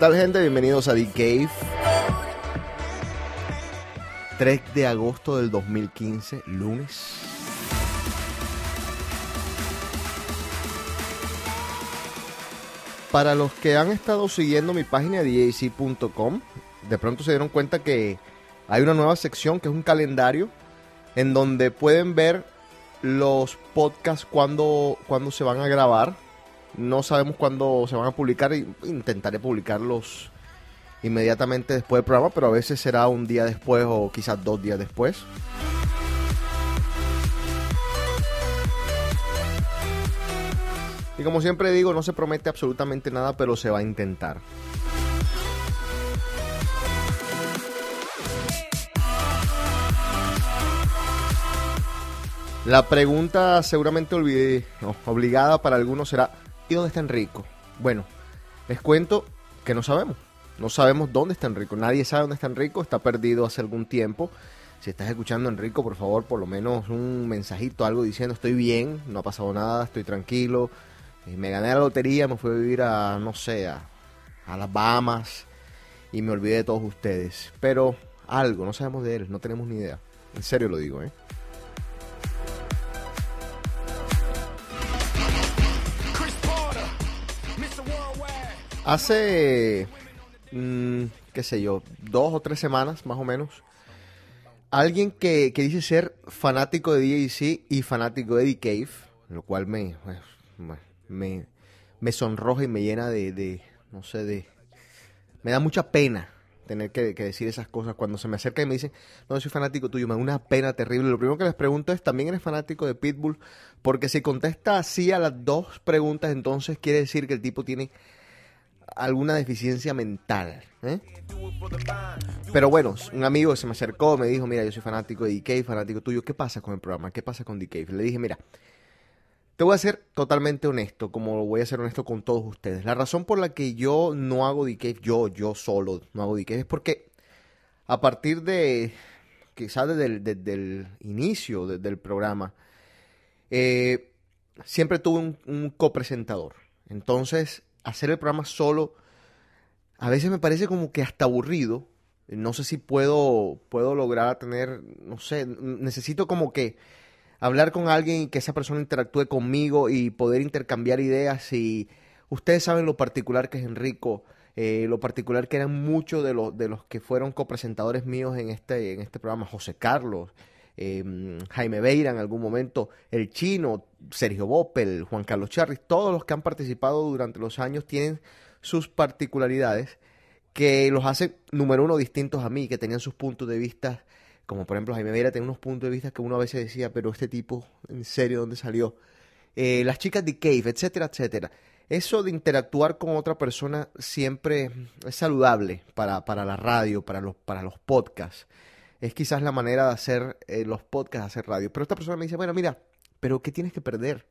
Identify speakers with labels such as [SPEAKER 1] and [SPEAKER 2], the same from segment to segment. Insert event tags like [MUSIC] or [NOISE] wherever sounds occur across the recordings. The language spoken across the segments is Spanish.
[SPEAKER 1] Tal gente? Bienvenidos a The Cave. 3 de agosto del 2015, lunes. Para los que han estado siguiendo mi página DJC.com, de pronto se dieron cuenta que hay una nueva sección que es un calendario en donde pueden ver los podcasts cuando, cuando se van a grabar no sabemos cuándo se van a publicar. Intentaré publicarlos inmediatamente después del programa, pero a veces será un día después o quizás dos días después. Y como siempre digo, no se promete absolutamente nada, pero se va a intentar. La pregunta seguramente olvidé, obligada para algunos será, ¿y dónde está Enrico? Bueno, les cuento que no sabemos. No sabemos dónde está Enrico. Nadie sabe dónde está Enrico. Está perdido hace algún tiempo. Si estás escuchando Enrico, por favor, por lo menos un mensajito, algo diciendo estoy bien, no ha pasado nada, estoy tranquilo. Eh, me gané la lotería, me fui a vivir a, no sé, a las Bahamas y me olvidé de todos ustedes. Pero algo, no sabemos de él, no tenemos ni idea. En serio lo digo, ¿eh? Hace, mm, qué sé yo, dos o tres semanas más o menos, alguien que, que dice ser fanático de DJC y fanático de The Cave, lo cual me, me, me sonroja y me llena de, de, no sé, de... Me da mucha pena tener que, que, decir esas cosas cuando se me acerca y me dicen, no, soy fanático tuyo, me da una pena terrible. Lo primero que les pregunto es, ¿también eres fanático de Pitbull? Porque si contesta así a las dos preguntas, entonces quiere decir que el tipo tiene alguna deficiencia mental. ¿eh? Pero bueno, un amigo se me acercó, me dijo, mira, yo soy fanático de DK, fanático tuyo, ¿qué pasa con el programa? ¿Qué pasa con DK? Le dije, mira, te voy a ser totalmente honesto, como voy a ser honesto con todos ustedes. La razón por la que yo no hago DK, yo, yo solo no hago DK, es porque a partir de, quizás desde el, inicio del programa, eh, siempre tuve un, un copresentador. Entonces, hacer el programa solo a veces me parece como que hasta aburrido. No sé si puedo, puedo lograr tener, no sé, necesito como que hablar con alguien y que esa persona interactúe conmigo y poder intercambiar ideas. Y ustedes saben lo particular que es Enrico, eh, lo particular que eran muchos de los, de los que fueron copresentadores míos en este, en este programa, José Carlos, eh, Jaime Beira en algún momento, el chino, Sergio Boppel, Juan Carlos Charris, todos los que han participado durante los años tienen sus particularidades que los hacen, número uno, distintos a mí, que tenían sus puntos de vista, como por ejemplo Jaime Beira tenía unos puntos de vista que uno a veces decía, pero este tipo, en serio, ¿dónde salió? Eh, las chicas de Cave, etcétera, etcétera. eso de interactuar con otra persona siempre es saludable para, para la radio, para los, para los podcasts. Es quizás la manera de hacer eh, los podcasts, hacer radio. Pero esta persona me dice, bueno, mira, pero ¿qué tienes que perder?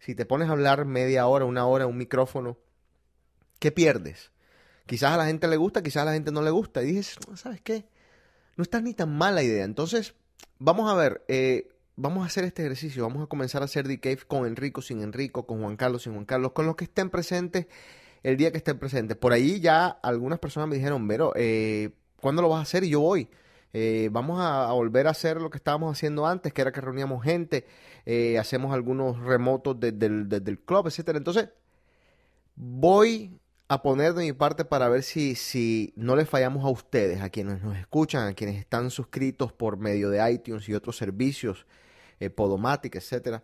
[SPEAKER 1] Si te pones a hablar media hora, una hora, un micrófono, ¿qué pierdes? Quizás a la gente le gusta, quizás a la gente no le gusta. Y dices, ¿sabes qué? No está ni tan mala idea. Entonces, vamos a ver, eh, vamos a hacer este ejercicio. Vamos a comenzar a hacer The con Enrico, sin Enrico, con Juan Carlos, sin Juan Carlos, con los que estén presentes el día que estén presentes. Por ahí ya algunas personas me dijeron, pero, eh, ¿cuándo lo vas a hacer? Y yo voy. Eh, vamos a, volver a hacer lo que estábamos haciendo antes, que era que reuníamos gente, eh, hacemos algunos remotos desde el, club, etcétera. Entonces, voy a poner de mi parte para ver si, si no le fallamos a ustedes, a quienes nos escuchan, a quienes están suscritos por medio de iTunes y otros servicios, eh, Podomatic, etcétera,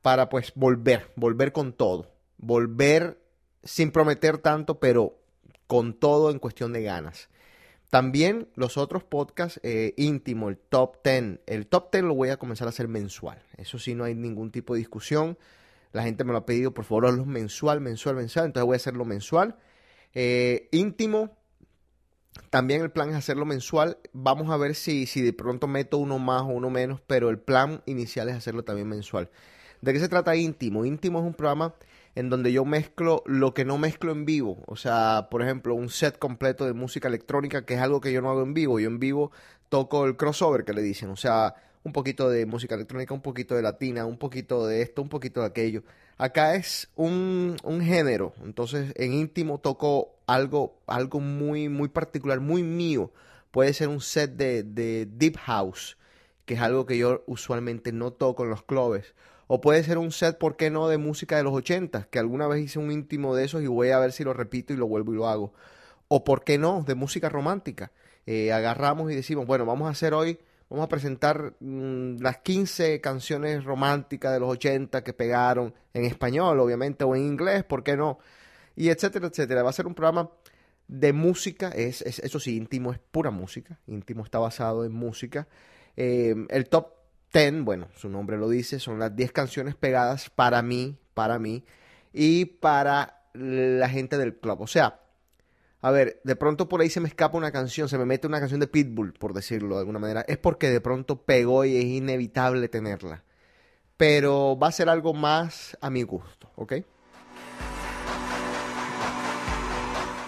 [SPEAKER 1] para pues volver, volver con todo, volver sin prometer tanto, pero con todo en cuestión de ganas. También los otros podcasts eh, íntimos, el top 10. El top 10 lo voy a comenzar a hacer mensual. Eso sí, no hay ningún tipo de discusión. La gente me lo ha pedido, por favor, hazlo mensual, mensual, mensual. Entonces voy a hacerlo mensual. Eh, íntimo, también el plan es hacerlo mensual. Vamos a ver si, si de pronto meto uno más o uno menos, pero el plan inicial es hacerlo también mensual. ¿De qué se trata íntimo? Íntimo es un programa en donde yo mezclo lo que no mezclo en vivo. O sea, por ejemplo, un set completo de música electrónica, que es algo que yo no hago en vivo. Yo en vivo toco el crossover que le dicen. O sea, un poquito de música electrónica, un poquito de latina, un poquito de esto, un poquito de aquello. Acá es un, un género. Entonces, en íntimo toco algo, algo muy, muy particular, muy mío. Puede ser un set de, de Deep House, que es algo que yo usualmente no toco en los clubes o puede ser un set, ¿por qué no?, de música de los 80, que alguna vez hice un íntimo de esos y voy a ver si lo repito y lo vuelvo y lo hago. O ¿por qué no?, de música romántica. Eh, agarramos y decimos, bueno, vamos a hacer hoy, vamos a presentar mm, las 15 canciones románticas de los 80 que pegaron en español, obviamente, o en inglés, ¿por qué no? Y etcétera, etcétera. Va a ser un programa de música, es, eso sí, íntimo es pura música, íntimo está basado en música. Eh, el top Ten, bueno, su nombre lo dice, son las 10 canciones pegadas para mí, para mí y para la gente del club. O sea, a ver, de pronto por ahí se me escapa una canción, se me mete una canción de Pitbull, por decirlo de alguna manera. Es porque de pronto pegó y es inevitable tenerla. Pero va a ser algo más a mi gusto, ¿ok?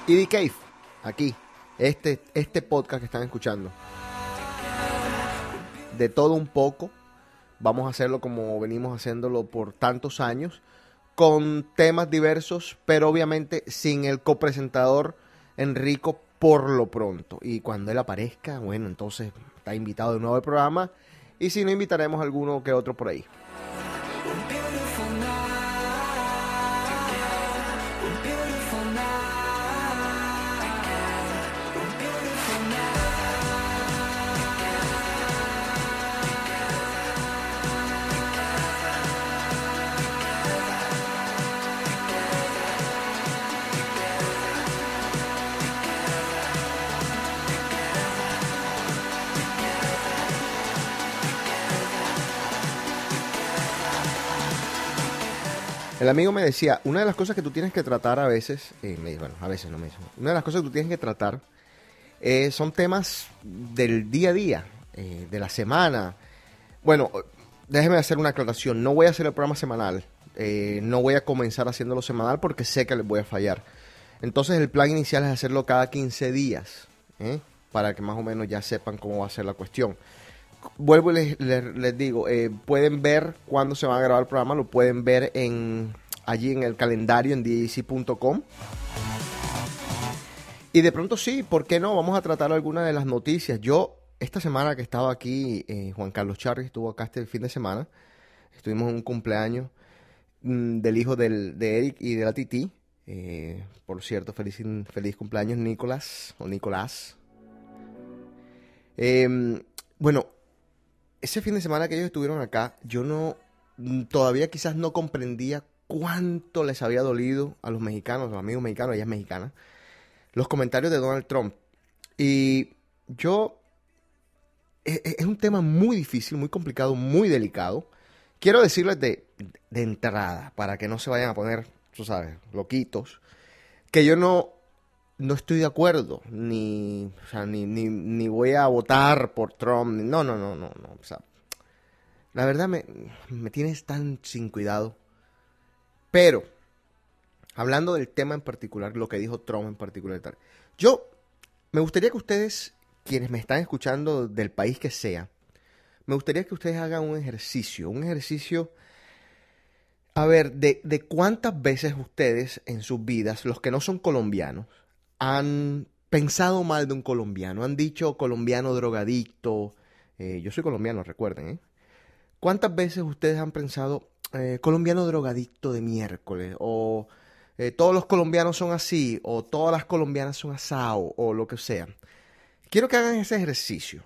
[SPEAKER 1] The Cave, aquí, este, este podcast que están escuchando de todo un poco. Vamos a hacerlo como venimos haciéndolo por tantos años, con temas diversos, pero obviamente sin el copresentador Enrico por lo pronto. Y cuando él aparezca, bueno, entonces está invitado de nuevo al programa. Y si no, invitaremos a alguno que otro por ahí. El amigo me decía, una de las cosas que tú tienes que tratar a veces, eh, bueno, a veces no me una de las cosas que tú tienes que tratar eh, son temas del día a día, eh, de la semana. Bueno, déjeme hacer una aclaración, no voy a hacer el programa semanal, no voy a comenzar haciéndolo semanal porque sé que les voy a fallar. Entonces el plan inicial es hacerlo cada 15 días, para que más o menos ya sepan cómo va a ser la cuestión vuelvo y les, digo, eh, pueden ver cuándo se va a grabar el programa, lo pueden ver en allí en el calendario en djc.com. Y de pronto sí, ¿por qué no? Vamos a tratar algunas de las noticias. Yo, esta semana que estaba aquí, eh, Juan Carlos Charri estuvo acá este fin de semana. Estuvimos en un cumpleaños mm, del hijo del, de Eric y de la Titi. Eh, por cierto, feliz, feliz cumpleaños, Nicolás o Nicolás. Em, bueno, ese fin de semana que ellos estuvieron acá, yo no, mm, todavía quizás no comprendía cuánto les había dolido a los mexicanos, a los amigos mexicanos, ella es mexicana, los comentarios de Donald Trump. Y yo, e, e, es, un tema muy difícil, muy complicado, muy delicado. Quiero decirles de, de entrada, para que no se vayan a poner tú sabes, loquitos, que yo no, no estoy de acuerdo, ni, ni, ni, voy a votar por Trump, no, no, no, no, no, o sea, la verdad me, me tienes tan sin cuidado. Pero, hablando del tema en particular, lo que dijo Trump en particular tal, yo me gustaría que ustedes, quienes me están escuchando del país que sea, me gustaría que ustedes hagan un ejercicio, un ejercicio, a ver, de, de cuántas veces ustedes en sus vidas, los que no son colombianos, han pensado mal de un colombiano, han dicho colombiano drogadicto, eh, yo soy colombiano, recuerden, ¿eh? ¿Cuántas veces ustedes han pensado eh, colombiano drogadicto de miércoles? O eh, todos los colombianos son así, o todas las colombianas son asao, o lo que sea. Quiero que hagan ese ejercicio.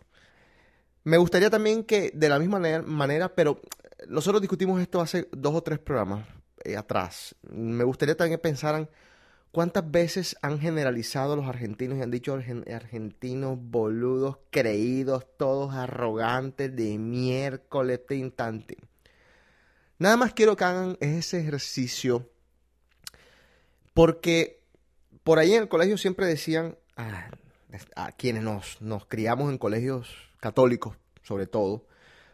[SPEAKER 1] Me gustaría también que de la misma manera, manera, pero nosotros discutimos esto hace dos o tres programas atrás. Me gustaría también que pensaran cuántas veces han generalizado los argentinos y han dicho argen- argentinos boludos, creídos, todos arrogantes de miércoles, tin, tan, tin. Nada más quiero que hagan ese ejercicio porque por ahí en el colegio siempre decían, ah, a quienes nos, nos criamos en colegios católicos, sobre todo,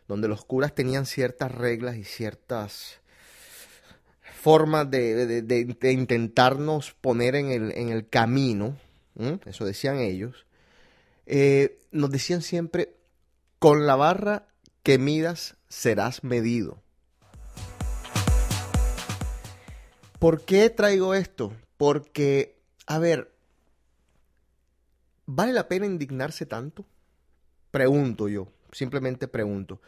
[SPEAKER 1] donde los curas tenían ciertas reglas y ciertas formas de, de- de- intentarnos poner en el, en el camino, eso decían ellos, eh, nos decían siempre, con la barra que midas serás medido. ¿Por qué traigo esto? Porque, a ver, ¿vale la pena indignarse tanto? Pregunto yo, simplemente pregunto.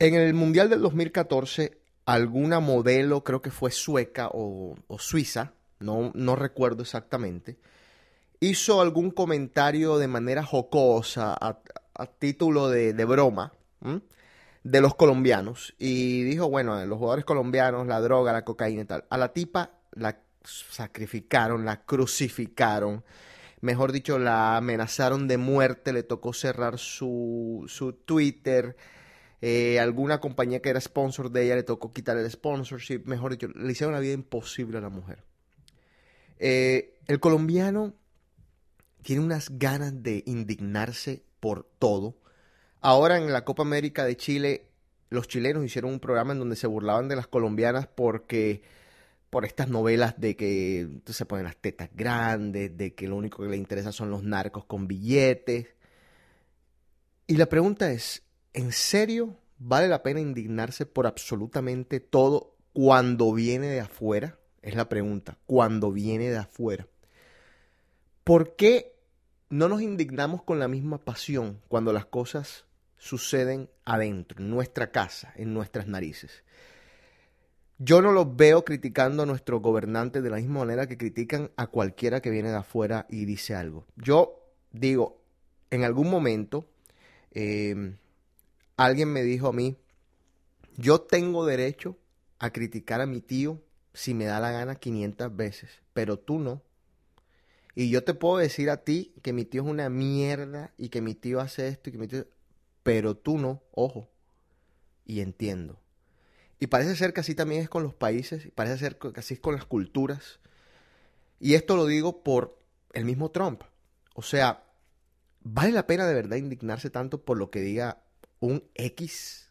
[SPEAKER 1] En el Mundial del 2014, alguna modelo, creo que fue sueca o, suiza, no, no recuerdo exactamente, hizo algún comentario de manera jocosa, a, título de, de broma, de los colombianos. Y dijo, bueno, los jugadores colombianos, la droga, la cocaína y tal. A la tipa la sacrificaron, la crucificaron. Mejor dicho, la amenazaron de muerte, le tocó cerrar su, su Twitter. Eh, alguna compañía que era sponsor de ella le tocó quitar el sponsorship. Mejor dicho, le hicieron la vida imposible a la mujer. Eh, el colombiano tiene unas ganas de indignarse por todo. Ahora en la Copa América de Chile, los chilenos hicieron un programa en donde se burlaban de las colombianas porque por estas novelas de que se ponen las tetas grandes, de que lo único que le interesa son los narcos con billetes. Y la pregunta es, ¿en serio vale la pena indignarse por absolutamente todo cuando viene de afuera? Es la pregunta, cuando viene de afuera. ¿Por qué no nos indignamos con la misma pasión cuando las cosas suceden adentro, en nuestra casa, en nuestras narices? Yo no los veo criticando a nuestros gobernantes de la misma manera que critican a cualquiera que viene de afuera y dice algo. Yo digo, en algún momento, eh, alguien me dijo a mí, yo tengo derecho a criticar a mi tío si me da la gana 500 veces, pero tú no. Y yo te puedo decir a ti que mi tío es una mierda y que mi tío hace esto y que mi tío... Pero tú no, ojo. Y entiendo. Y parece ser que así también es con los países, y parece ser que así es con las culturas. Y esto lo digo por el mismo Trump. O sea, ¿vale la pena de verdad indignarse tanto por lo que diga un X?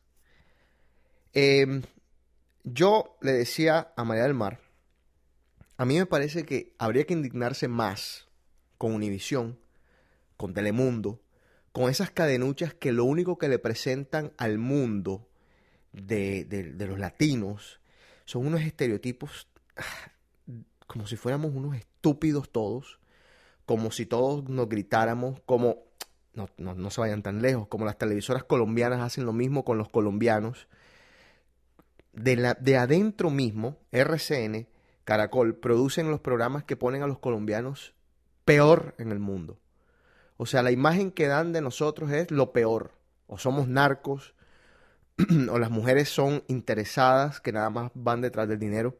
[SPEAKER 1] Eh, yo le decía a María del Mar, a mí me parece que habría que indignarse más con Univisión, con Telemundo, con esas cadenuchas que lo único que le presentan al mundo de, de- de los latinos son unos estereotipos ah, como si fuéramos unos estúpidos todos, como si todos nos gritáramos, como, no, no, no se vayan tan lejos, como las televisoras colombianas hacen lo mismo con los colombianos. De, la, de adentro mismo, RCN, Caracol, producen los programas que ponen a los colombianos peor en el mundo. O sea, la imagen que dan de nosotros es lo peor. O somos narcos, [CLEARS THROAT] o las mujeres son interesadas que nada más van detrás del dinero.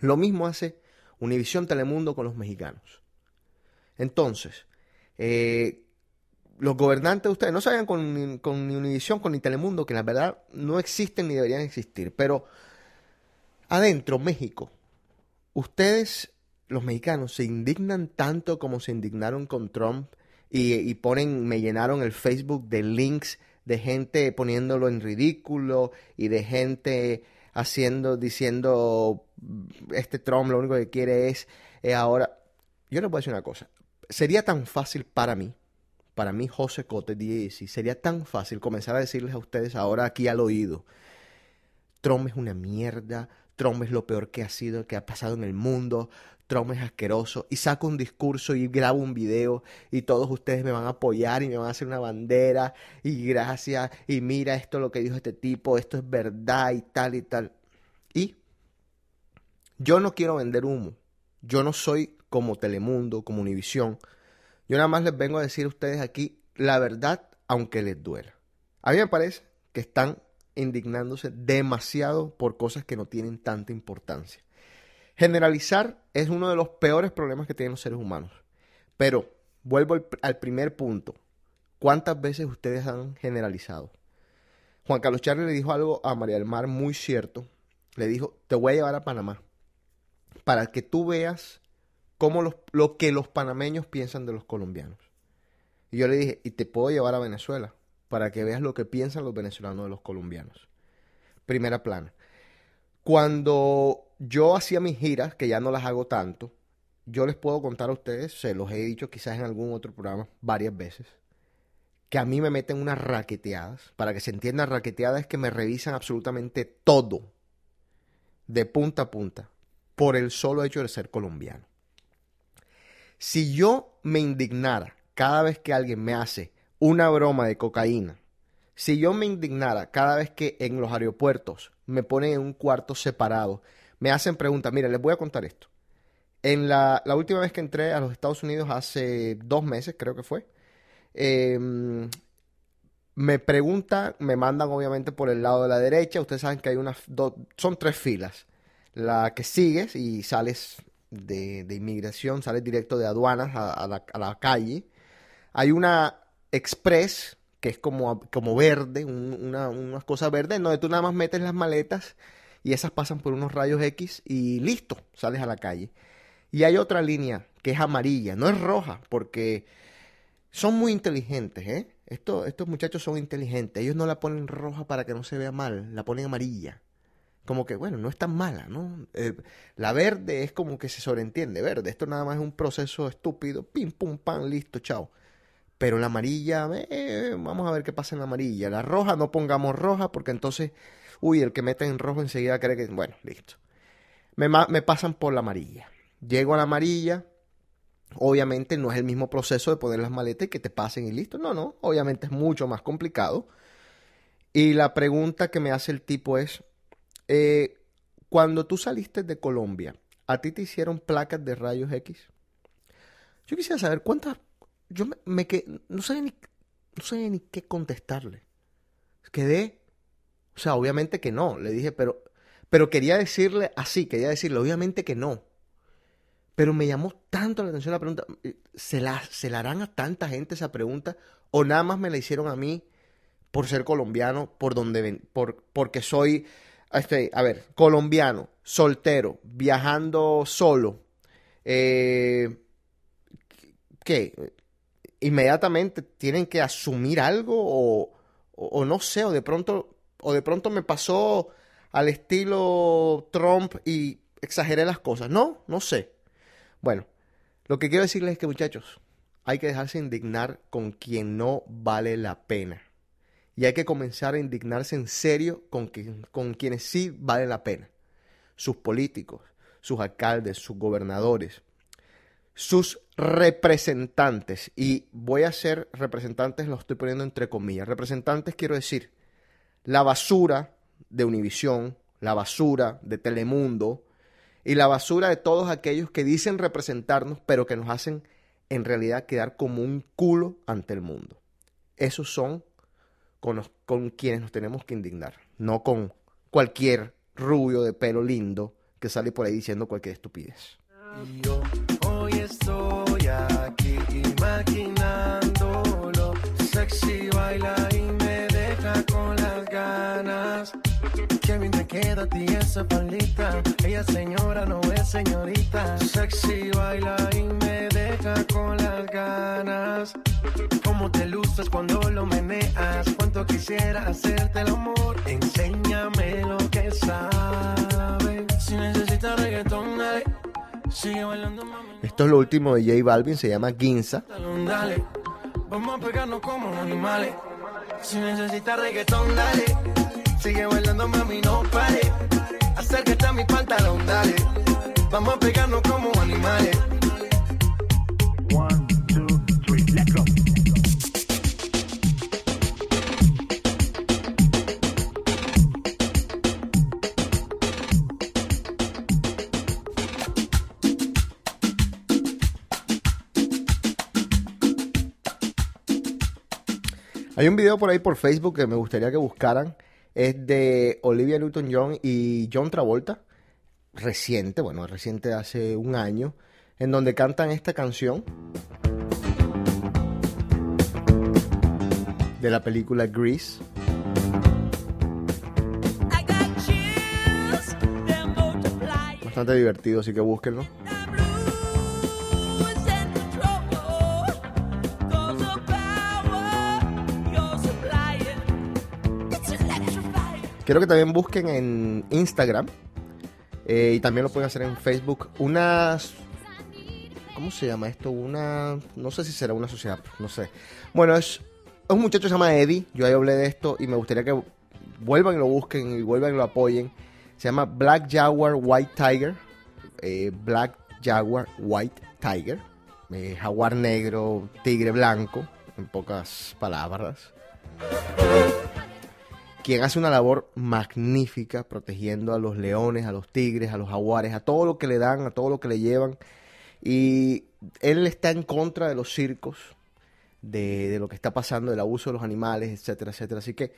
[SPEAKER 1] Lo mismo hace Univisión Telemundo con los mexicanos. Entonces, eh, los gobernantes de ustedes no se con, con ni Univisión, con ni Telemundo, que la verdad no existen ni deberían existir. Pero adentro, México, ustedes, los mexicanos, se indignan tanto como se indignaron con Trump y, y ponen, me llenaron el Facebook de links de gente poniéndolo en ridículo y de gente haciendo, diciendo, este Trump lo único que quiere es eh, ahora. Yo les voy a decir una cosa. Sería tan fácil para mí, para mí, José Cote, y sería tan fácil comenzar a decirles a ustedes ahora aquí al oído. Trump es una mierda, Trump es lo peor que ha sido, que ha pasado en el mundo, Trump es asqueroso, y saco un discurso y grabo un video y todos ustedes me van a apoyar y me van a hacer una bandera y gracias, y mira esto lo que dijo este tipo, esto es verdad y tal y tal. Y yo no quiero vender humo, yo no soy como Telemundo, como Univisión, yo nada más les vengo a decir a ustedes aquí la verdad, aunque les duela. A mí me parece que están indignándose demasiado por cosas que no tienen tanta importancia. Generalizar es uno de los peores problemas que tienen los seres humanos. Pero vuelvo al, primer punto. ¿Cuántas veces ustedes han generalizado? Juan Carlos Charlie le dijo algo a María del Mar muy cierto. Le dijo, te voy a llevar a Panamá para que tú veas cómo lo que los panameños piensan de los colombianos. Y yo le dije, y te puedo llevar a Venezuela para que veas lo que piensan los venezolanos de los colombianos. Primera plana. Cuando yo hacía mis giras, que ya no las hago tanto, yo les puedo contar a ustedes, se los he dicho quizás en algún otro programa varias veces, que a mí me meten unas raqueteadas. Para que se entienda, raqueteadas es que me revisan absolutamente todo, de punta a punta, por el solo hecho de ser colombiano. Si yo me indignara cada vez que alguien me hace una broma de cocaína, si yo me indignara cada vez que en los aeropuertos me ponen en un cuarto separado, me hacen preguntas, mira, les voy a contar esto. En la, última vez que entré a los Estados Unidos hace dos meses, creo que fue, em, me preguntan, me mandan obviamente por el lado de la derecha, ustedes saben que hay unas, dos, son tres filas. La que sigues y sales de, inmigración, sales directo de aduanas a, la, a la calle. Hay una express, que es como, como verde, una, unas cosas verdes, donde tú nada más metes las maletas y esas pasan por unos rayos X y listo, sales a la calle. Y hay otra línea que es amarilla, no es roja, porque son muy inteligentes, ¿eh? estos muchachos son inteligentes, ellos no la ponen roja para que no se vea mal, la ponen amarilla. Como que, bueno, no es tan mala, ¿no? Eh, la verde es como que se sobreentiende, verde. Esto nada más es un proceso estúpido, pim, pum, pam, listo, chao. Pero la amarilla, vamos a ver qué pasa en la amarilla. La roja, no pongamos roja porque entonces, uy, el que mete en rojo enseguida cree que, bueno, listo. Me, me pasan por la amarilla. Llego a la amarilla. Obviamente no es el mismo proceso de poner las maletas y que te pasen y listo. No, no, obviamente es mucho más complicado. Y la pregunta que me hace el tipo es, eh, cuando tú saliste de Colombia, ¿a ti te hicieron placas de rayos X? Yo quisiera saber cuántas yo me, que no sabía ni no sabía ni qué contestarle. Quedé, o sea, obviamente que no, le dije, pero pero quería decirle así, quería decirle obviamente que no. Pero me llamó tanto la atención la pregunta, ¿se la, ¿se la harán a tanta gente esa pregunta o nada más me la hicieron a mí por ser colombiano, por donde por porque soy este, a ver, colombiano, soltero, viajando solo, eh, ¿qué? inmediatamente tienen que asumir algo o, o, no sé, o de pronto, o de pronto me pasó al estilo Trump y exageré las cosas. No, no sé. Bueno, lo que quiero decirles es que muchachos, hay que dejarse indignar con quien no vale la pena. Y hay que comenzar a indignarse en serio con, con quienes sí vale la pena. Sus políticos, sus alcaldes, sus gobernadores, sus representantes, y voy a ser representantes, lo estoy poniendo entre comillas, representantes quiero decir, la basura de Univisión, la basura de Telemundo y la basura de todos aquellos que dicen representarnos, pero que nos hacen en realidad quedar como un culo ante el mundo. Esos son con, con quienes nos tenemos que indignar, no con cualquier rubio de pelo lindo que sale por ahí diciendo cualquier estupidez. Hoy estoy aquí. Sexy me deja con las ganas. Qué bien te queda
[SPEAKER 2] a ti esa palita. Ella señora, no es señorita. Sexy baila y me deja con las ganas. Cómo te luces cuando lo meneas. Cuánto quisiera hacerte el amor. Enséñame lo que sabes. Si necesitas reggaetón, dale. Sigue bailando, mami.
[SPEAKER 1] Esto es lo último de J Balvin, se llama Ginza.
[SPEAKER 2] Dale. Vamos a pegarnos como animales. Si necesitas reggaetón, dale. Sigue bailando, mami, no pare. Acércate a mi pantalón, dale. Vamos a pegarnos como animales.
[SPEAKER 3] One, two, three, let's go.
[SPEAKER 1] Hay un video por ahí por Facebook que me gustaría que buscaran. Es de Olivia Newton-John y John Travolta. Reciente, bueno, reciente de hace un año. En donde cantan esta canción. De la película Grease. Bastante divertido, así que búsquenlo. Quiero que también busquen en Instagram. eh, y también lo pueden hacer en Facebook. Unas. ¿Cómo se llama esto? Una. No sé si será una sociedad. No sé. Bueno, es. un muchacho que se llama Eddie. Yo ahí hablé de esto. Y me gustaría que vuelvan y lo busquen. Y vuelvan y lo apoyen. Se llama Black Jaguar White Tiger. eh, Black Jaguar White Tiger. eh, jaguar negro, tigre blanco. En pocas palabras quien hace una labor magnífica protegiendo a los leones, a los tigres, a los jaguares, a todo lo que le dan, a todo lo que le llevan. Y él está en contra de los circos, de, lo que está pasando, del abuso de los animales, etcétera, etcétera. Así que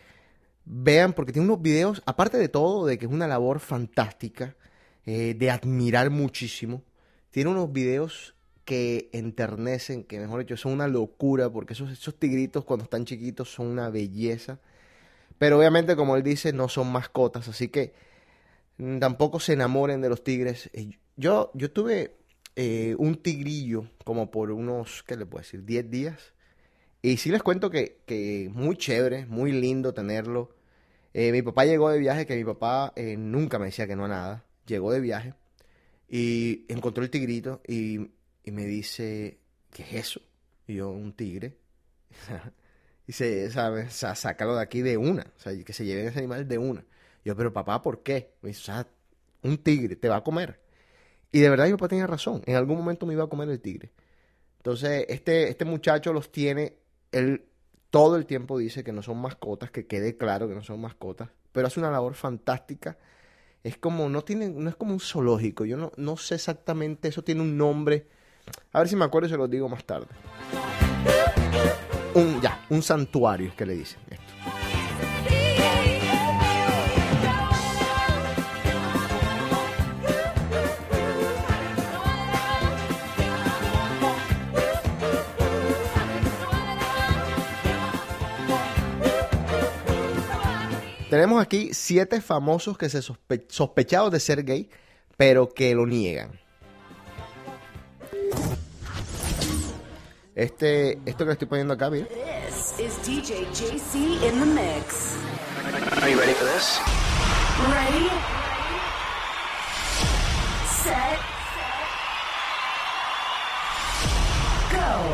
[SPEAKER 1] vean, porque tiene unos videos, aparte de todo, de que es una labor fantástica, eh, de admirar muchísimo, tiene unos videos que enternecen, que mejor dicho, son una locura, porque esos tigritos cuando están chiquitos son una belleza. Pero obviamente, como él dice, no son mascotas, así que mm, tampoco se enamoren de los tigres. Eh, Yo, yo tuve eh, un tigrillo como por unos, ¿qué le puedo decir? 10 días. Y sí les cuento que, que muy chévere, muy lindo tenerlo. Eh, mi papá llegó de viaje, que mi papá nunca me decía que no a nada. Llegó de viaje y encontró el tigrito y, y me dice, ¿qué es eso? Y yo, un tigre. [LAUGHS] Y se, sabe, sa- sácalo de aquí de una. O sea, que se lleven ese animal de una. Yo, pero papá, ¿por qué? Me dice, o sea, un tigre te va a comer. Y de verdad mi papá tenía razón. En algún momento me iba a comer el tigre. Entonces, este, este muchacho los tiene, él todo el tiempo dice que no son mascotas, que quede claro que no son mascotas, pero hace una labor fantástica. Es como, no tiene, no es como un zoológico. Yo no, no sé exactamente, eso tiene un nombre. A ver si me acuerdo y se lo digo más tarde. Un, ya, un santuario es que le dicen esto. Tenemos aquí siete famosos que se sospe- sospechados de ser gay, pero que lo niegan. Este, esto que le estoy poniendo acá, mira.
[SPEAKER 4] This is DJ JC in the mix.
[SPEAKER 2] Are you ready for this?
[SPEAKER 4] Ready? Set. Go.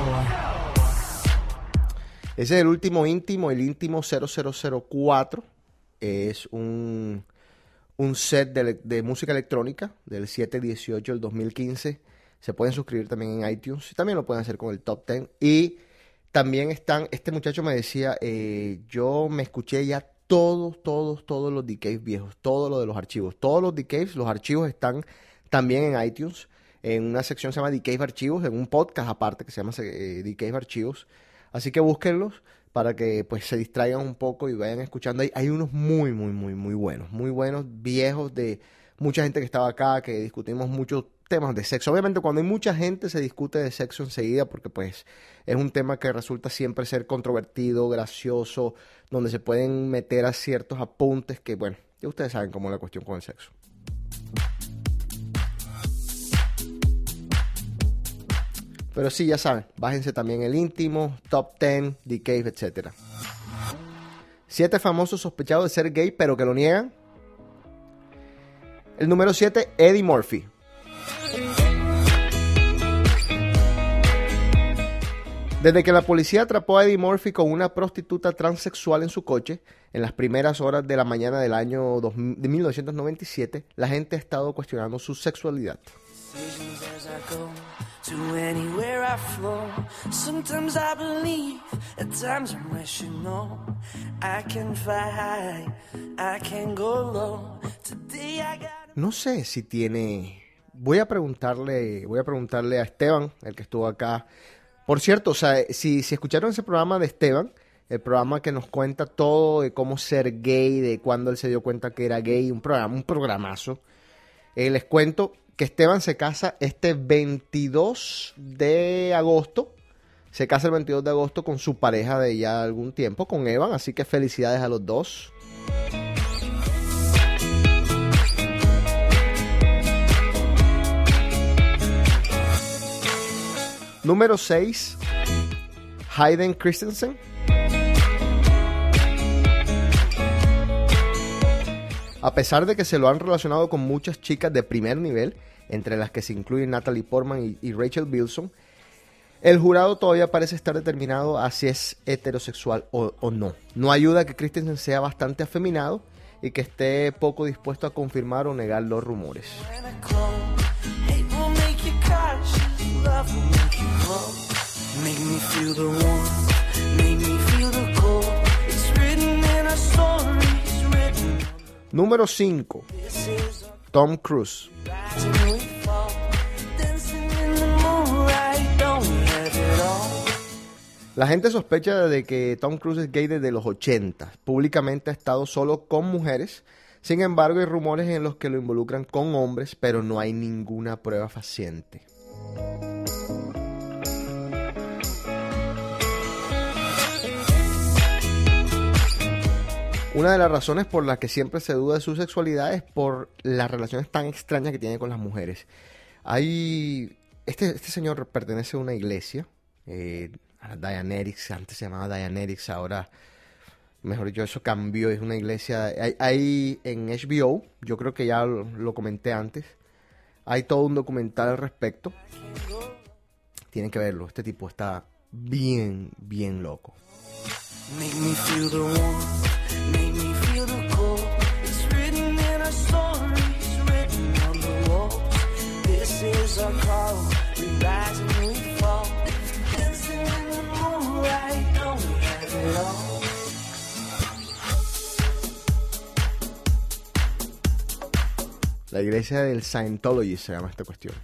[SPEAKER 1] Ese es el último íntimo, el íntimo 0004. Es un, un set de, de música electrónica del 718 del 2015. Se pueden suscribir también en iTunes. También lo pueden hacer con el Top 10. Y también están, este muchacho me decía, eh, yo me escuché ya todos, todos, todos los DKs viejos, todo lo de los archivos. Todos los DKs, los archivos están también en iTunes. En una sección se llama DKs Archivos, en un podcast aparte que se llama eh, Archivos. Así que búsquenlos para que pues se distraigan un poco y vayan escuchando. Hay, hay unos muy, muy, muy, muy buenos, muy buenos, viejos de mucha gente que estaba acá, que discutimos muchos temas de sexo. Obviamente cuando hay mucha gente se discute de sexo enseguida porque pues es un tema que resulta siempre ser controvertido, gracioso, donde se pueden meter a ciertos apuntes que bueno, Ya ustedes saben cómo es la cuestión con el sexo. Pero sí, ya saben, bájense también el íntimo, top 10, The Cave, etc. Siete famosos sospechados de ser gay, pero que lo niegan. El número 7, Eddie Murphy. Desde que la policía atrapó a Eddie Murphy con una prostituta transexual en su coche, en las primeras horas de la mañana del año 2000 de 1997, la gente ha estado cuestionando su sexualidad.
[SPEAKER 5] No
[SPEAKER 1] sé si tiene. Voy a preguntarle, voy a preguntarle a Esteban, el que estuvo acá. Por cierto, o sea, si, escucharon ese programa de Esteban, el programa que nos cuenta todo de cómo ser gay, de cuándo él se dio cuenta que era gay, un programa, un programazo. Eh, les cuento que Esteban se casa este 22 de agosto. Se casa el 22 de agosto con su pareja de ya algún tiempo, con Evan. Así que felicidades a los dos. Número 6. Hayden Christensen. A pesar de que se lo han relacionado con muchas chicas de primer nivel, entre las que se incluyen Natalie Portman y, Rachel Bilson, el jurado todavía parece estar determinado a si es heterosexual o, o no. No ayuda que Christensen sea bastante afeminado y que esté poco dispuesto a confirmar o negar los rumores. Número 5.
[SPEAKER 5] This is our
[SPEAKER 1] Tom Cruise. La gente sospecha de que Tom Cruise es gay desde los 80. Públicamente ha estado solo con mujeres. Sin embargo, hay rumores en los que lo involucran con hombres, pero no hay ninguna prueba faciente. Una de las razones por las que siempre se duda de su sexualidad es por las relaciones tan extrañas que tiene con las mujeres. Hay. Este, este señor pertenece a una iglesia, eh, a Dianetics, antes se llamaba Dianetics, ahora, mejor dicho, eso cambió, es una iglesia. Hay, en HBO, yo creo que ya lo comenté antes, hay todo un documental al respecto. Tienen que verlo, este tipo está bien, bien loco.
[SPEAKER 5] Make me feel the warmth, make me feel the cold. It's written in our stories, written on the walls. This is our call.
[SPEAKER 1] La iglesia del Scientology se llama esta cuestión.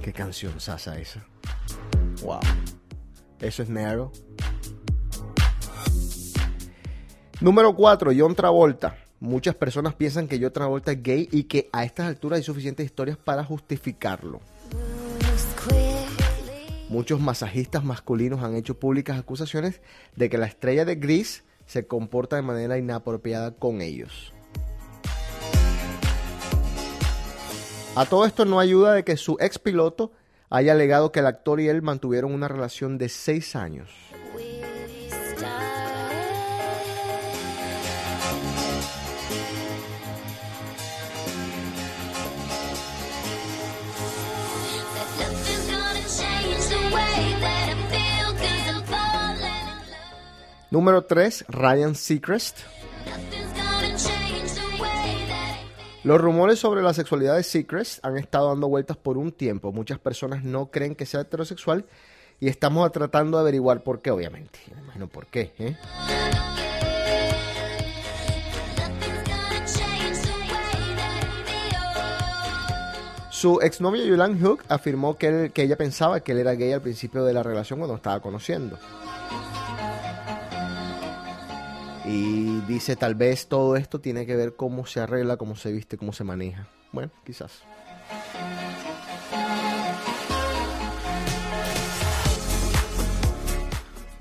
[SPEAKER 1] Qué canción sasa esa. Wow. Eso es negro. Número 4, John Travolta. Muchas personas piensan que John Travolta es gay y que a estas alturas hay suficientes historias para justificarlo. Muchos masajistas masculinos han hecho públicas acusaciones de que la estrella de Gris se comporta de manera inapropiada con ellos. A todo esto no ayuda de que su ex piloto haya alegado que el actor y él mantuvieron una relación de seis años. Número 3, Ryan Seacrest. Los rumores sobre la sexualidad de Seacrest han estado dando vueltas por un tiempo. Muchas personas no creen que sea heterosexual y estamos tratando de averiguar por qué, obviamente. Me imagino por qué. ¿eh? Su exnovia Yulan Hook afirmó que, él- que ella pensaba que él era gay al principio de la relación cuando estaba conociendo. Y dice, tal vez todo esto tiene que ver cómo se arregla, cómo se viste, cómo se maneja. Bueno, quizás.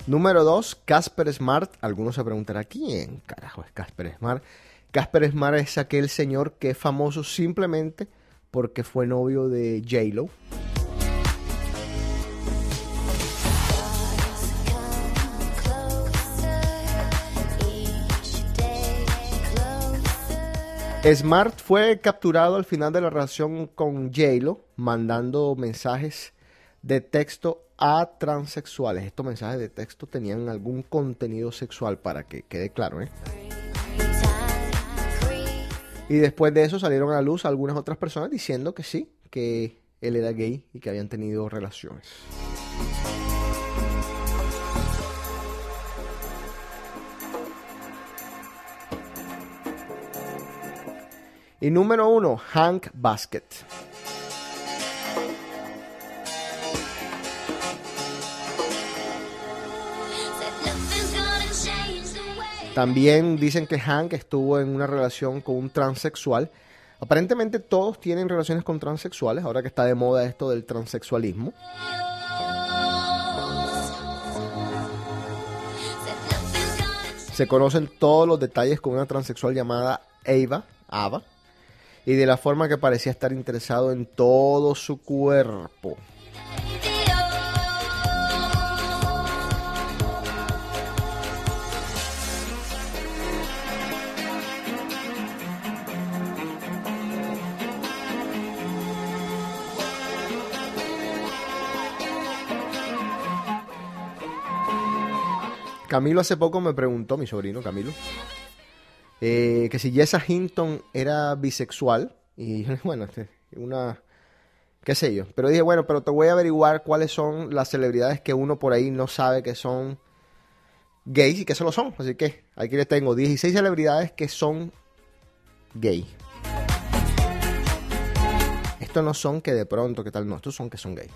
[SPEAKER 1] Número 2, Casper Smart. Algunos se preguntarán, ¿quién carajo es Casper Smart? Casper Smart es aquel señor que es famoso simplemente porque fue novio de J-Lo. Smart fue capturado al final de la relación con J-Lo, mandando mensajes de texto a transexuales. Estos mensajes de texto tenían algún contenido sexual para que quede claro, ¿eh? Y después de eso salieron a la luz algunas otras personas diciendo que sí, que él era gay y que habían tenido relaciones. Y número uno, Hank Basket. También dicen que Hank estuvo en una relación con un transexual. Aparentemente todos tienen relaciones con transexuales, ahora que está de moda esto del transexualismo. Se conocen todos los detalles con una transexual llamada Ava, Ava, y de la forma que parecía estar interesado en todo su cuerpo. Camilo hace poco me preguntó, mi sobrino Camilo, eh, que si Jessa Hinton era bisexual. Y [LAUGHS] bueno, este, una, qué sé yo. Pero dije, bueno, pero te voy a averiguar cuáles son las celebridades que uno por ahí no sabe que son gays y que se lo son. Así que aquí les tengo 16 celebridades que son gay. Estos no son que de pronto, que tal, no, estos son que son gay.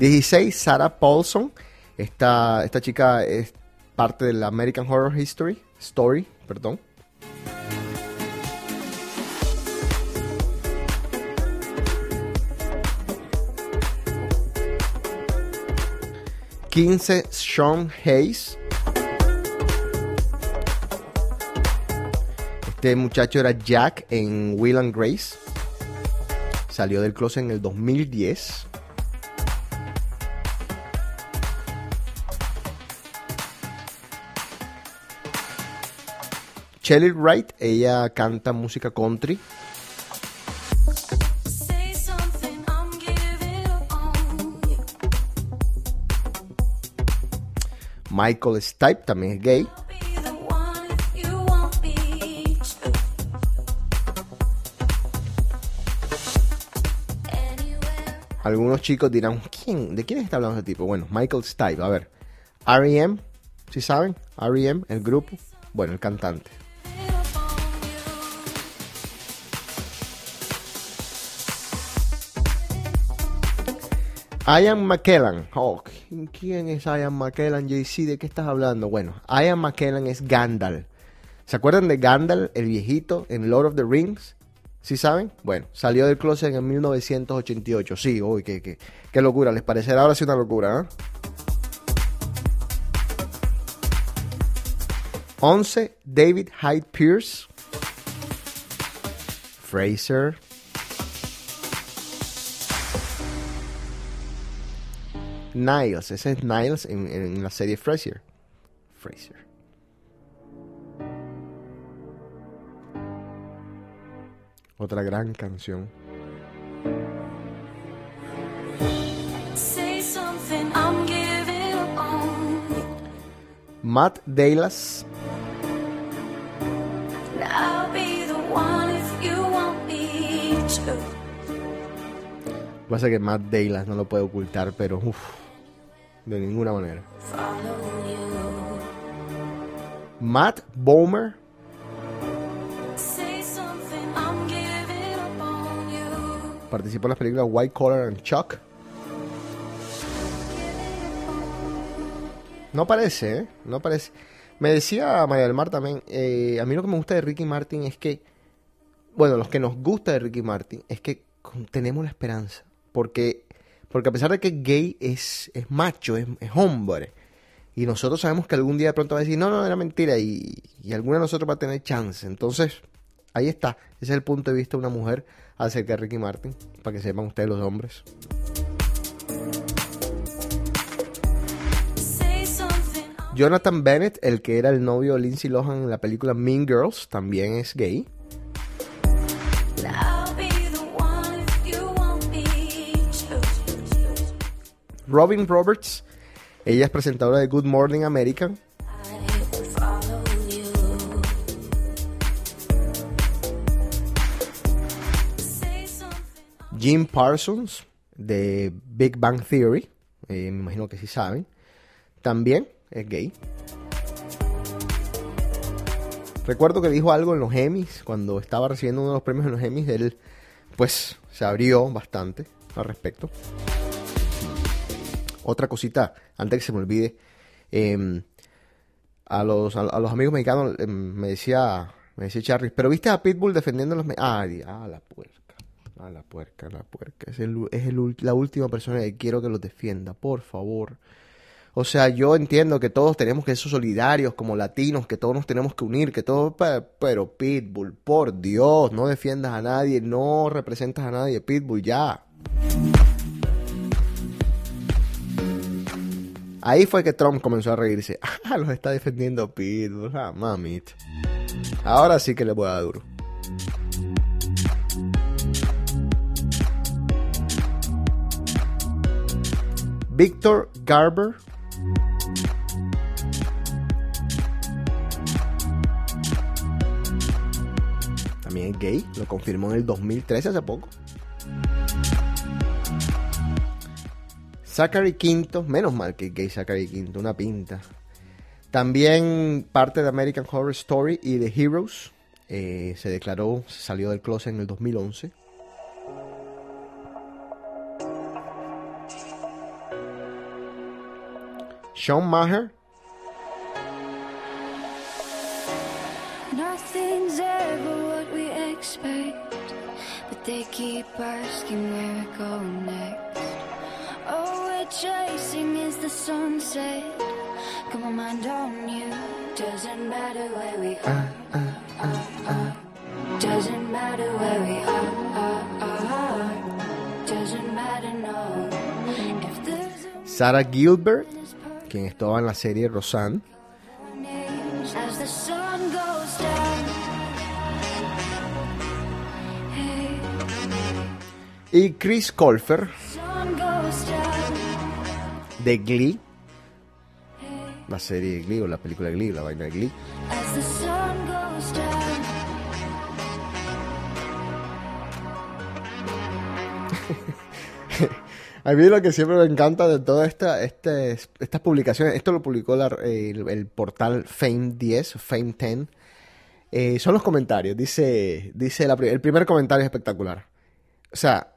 [SPEAKER 1] Dieciséis, Sarah Paulson. Esta, esta chica es parte de la American Horror History Story, perdón. 15 Sean Hayes. Este muchacho era Jack en Will and Grace. Salió del closet en el 2010. Shelly Wright, ella canta música country. Michael Stipe también es gay. Algunos chicos dirán, ¿quién? ¿De quién está hablando ese tipo? Bueno, Michael Stipe, a ver. R.E.M., ¿sí saben? R.E.M., el grupo. Bueno, el cantante. Ian McKellen. Oh, ¿quién- ¿Quién es Ian McKellen, JC? ¿De qué estás hablando? Bueno, Ian McKellen es Gandalf. ¿Se acuerdan de Gandalf, el viejito, en Lord of the Rings? ¿Sí saben? Bueno, salió del closet en 1988. Sí, uy, qué, qué, locura. ¿Les parecerá ahora sí una locura? ¿eh? 11. David Hyde Pierce. Fraser. Niles, ese es Niles en, en la serie Frasier. Fraser. Otra gran canción.
[SPEAKER 6] Say something, I'm giving up on you.
[SPEAKER 1] Matt Dallas.
[SPEAKER 6] I'll be the one if you want me to.
[SPEAKER 1] Pasa que Matt Dallas no lo puede ocultar, pero uff, de ninguna manera. Matt Bomer. Participó en las películas White Collar and Chuck. No parece, ¿eh? No parece. Me decía María del Mar también, eh, a mí lo que me gusta de Ricky Martin es que, bueno, los que nos gusta de Ricky Martin es que tenemos la esperanza. Porque, porque a pesar de que gay, es, es macho, es, hombre. Y nosotros sabemos que algún día de pronto va a decir, no, no, era mentira. Y, y alguno de nosotros va a tener chance. Entonces, ahí está. Ese es el punto de vista de una mujer acerca de Ricky Martin. Para que sepan ustedes los hombres. Jonathan Bennett, el que era el novio de Lindsay Lohan en la película Mean Girls, también es gay. Robin Roberts, ella es presentadora de Good Morning
[SPEAKER 6] something.
[SPEAKER 1] Jim Parsons, de Big Bang Theory, eh, me imagino que sí saben, también es gay. Recuerdo que dijo algo en los Emmys, cuando estaba recibiendo uno de los premios en los Emmys, él pues se abrió bastante al respecto. Otra cosita, antes que se me olvide, eh, a, los, a, a los amigos mexicanos eh, me decía, me decía Charly, pero viste a Pitbull defendiendo a los... me- Ah, ah, la puerca. Ah, la puerca, la puerca. Es, es la última persona que quiero que los defienda, por favor. O sea, yo entiendo que todos tenemos que ser solidarios como latinos, que todos nos tenemos que unir, que todos... pe- Pero Pitbull, por Dios, no defiendas a nadie, no representas a nadie, Pitbull, ya. Ahí fue que Trump comenzó a reírse. [LAUGHS] Ah, los está defendiendo Pitbull. Ah, mamita. Ahora sí que le voy a dar duro. Victor Garber. También es gay, lo confirmó en el 2013 hace poco. Zachary Quinto, menos mal que gay Zachary Quinto, una pinta. También parte de American Horror Story y de Heroes. eh, se declaró, se salió del closet en el 2011. Sean Maher,
[SPEAKER 6] Nothing's ever what we expect, but they keep asking where we're
[SPEAKER 1] Sarah Gilbert, quien estaba en la serie Roseanne, y Chris Colfer. De Glee, la serie de Glee o la película de Glee, la vaina de Glee. [LAUGHS] A mí lo que siempre me encanta de todas esta, este- estas publicaciones, esto lo publicó la- el, el portal Fame 10, Fame 10, eh, son los comentarios. Dice, dice la el primer comentario es espectacular. O sea,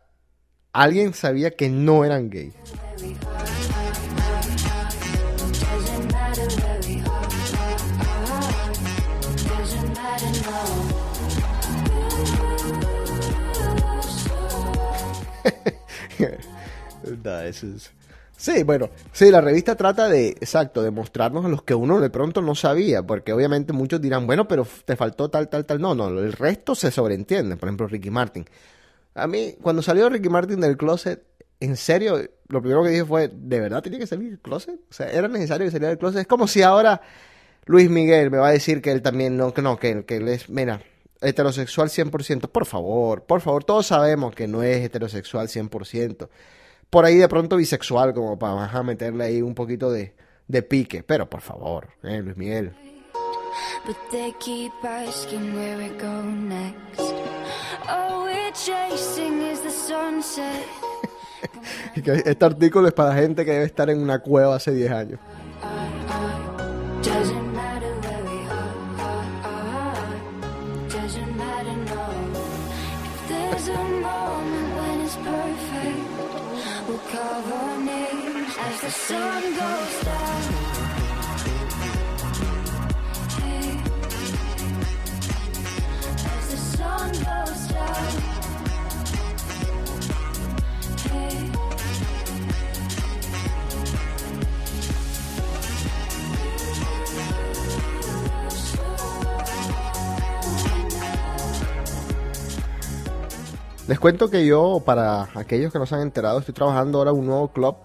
[SPEAKER 1] alguien sabía que no eran gay. [LAUGHS] Sí, bueno, sí, la revista trata de, exacto, de mostrarnos a los que uno de pronto no sabía, porque obviamente muchos dirán, bueno, pero te faltó tal, tal, tal. No, no, el resto se sobreentiende. Por ejemplo, Ricky Martin. A mí, cuando salió Ricky Martin del closet, en serio, lo primero que dije fue, ¿de verdad tenía que salir del closet? O sea, ¿era necesario que saliera del closet? Es como si ahora Luis Miguel me va a decir que él también, no, que no, que, que él es, mira, heterosexual 100%. Por favor, por favor, todos sabemos que no es heterosexual 100%. Por ahí de pronto bisexual, como para ajá, meterle ahí un poquito de, de pique. Pero por favor, eh, Luis Miguel.
[SPEAKER 6] But they keep asking where we're going next. All we're chasing is the sunset. [LAUGHS]
[SPEAKER 1] Este artículo es para gente que debe estar en una cueva hace 10 años. Les cuento que yo, para aquellos que no se han enterado, estoy trabajando ahora un nuevo club.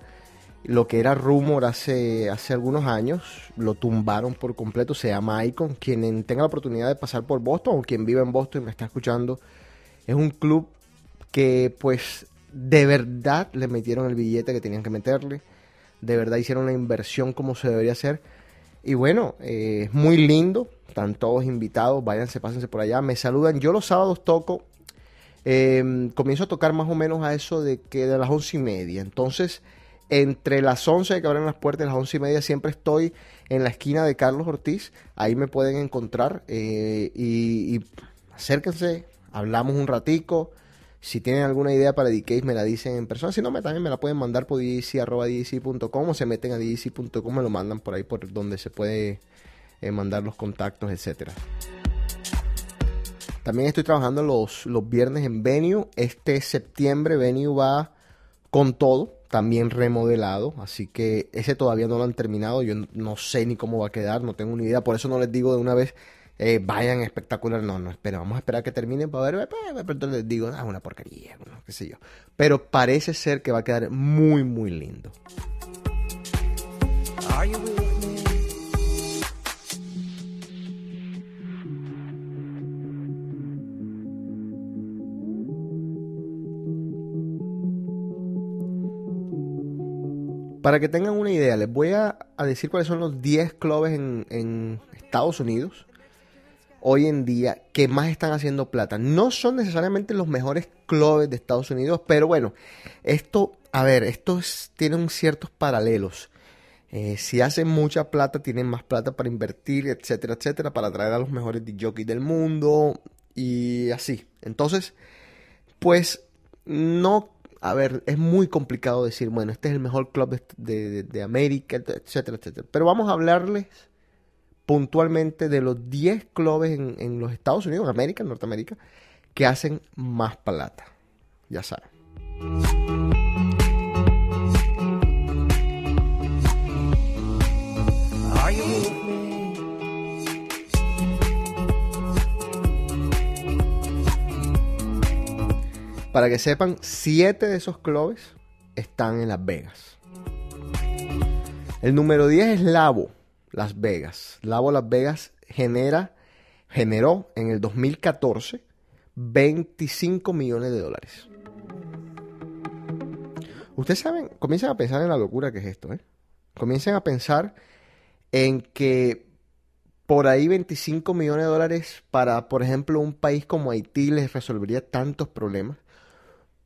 [SPEAKER 1] Lo que era Rumor hace, hace algunos años, lo tumbaron por completo, se llama Icon. Quien tenga la oportunidad de pasar por Boston o quien vive en Boston y me está escuchando, es un club que pues de verdad le metieron el billete que tenían que meterle. De verdad hicieron la inversión como se debería hacer. Y bueno, eh, es muy lindo. Están todos invitados. Váyanse, pásense por allá. Me saludan. Yo los sábados toco. Eh, comienzo a tocar más o menos a eso de que de las once y media. Entonces, entre las 11 que abren las puertas y las once y media siempre estoy en la esquina de Carlos Ortiz. Ahí me pueden encontrar. eh, y, y acérquense. Hablamos un ratico. Si tienen alguna idea para DK, me la dicen en persona. Si no, me, también me la pueden mandar por djc.com o se meten a djc.com, me lo mandan por ahí por donde se puede eh, mandar los contactos, etcétera. También estoy trabajando los, los viernes en Venue. Este septiembre Venue va con todo, también remodelado. Así que ese todavía no lo han terminado. Yo no sé ni cómo va a quedar, no tengo ni idea. Por eso no les digo de una vez, eh, vayan espectacular. No, no, espera, vamos a esperar que terminen para ver. pues, De pronto les digo, ah, una porquería, qué sé yo. Pero parece ser que va a quedar muy, muy lindo. Para que tengan una idea, les voy a, decir cuáles son los 10 clubes en, Estados Unidos hoy en día que más están haciendo plata. No son necesariamente los mejores clubes de Estados Unidos, pero bueno, esto, a ver, esto es- tienen ciertos paralelos. Eh, si hacen mucha plata, tienen más plata para invertir, etcétera, etcétera, para traer a los mejores jockeys del mundo y así. Entonces, pues no, a ver, es muy complicado decir, bueno, este es el mejor club de, de- América, etcétera, etcétera. Pero vamos a hablarles puntualmente de los 10 clubes en, en los Estados Unidos, en América, en Norteamérica, que hacen más plata. Ya saben. Para que sepan, 7 de esos clubes están en Las Vegas. El número 10 es Lavo, Las Vegas. Lavo Las Vegas genera, generó en el 2014 25 millones de dólares. Ustedes saben, comiencen a pensar en la locura que es esto, ¿eh? Comiencen a pensar en que por ahí 25 millones de dólares para, por ejemplo, un país como Haití les resolvería tantos problemas.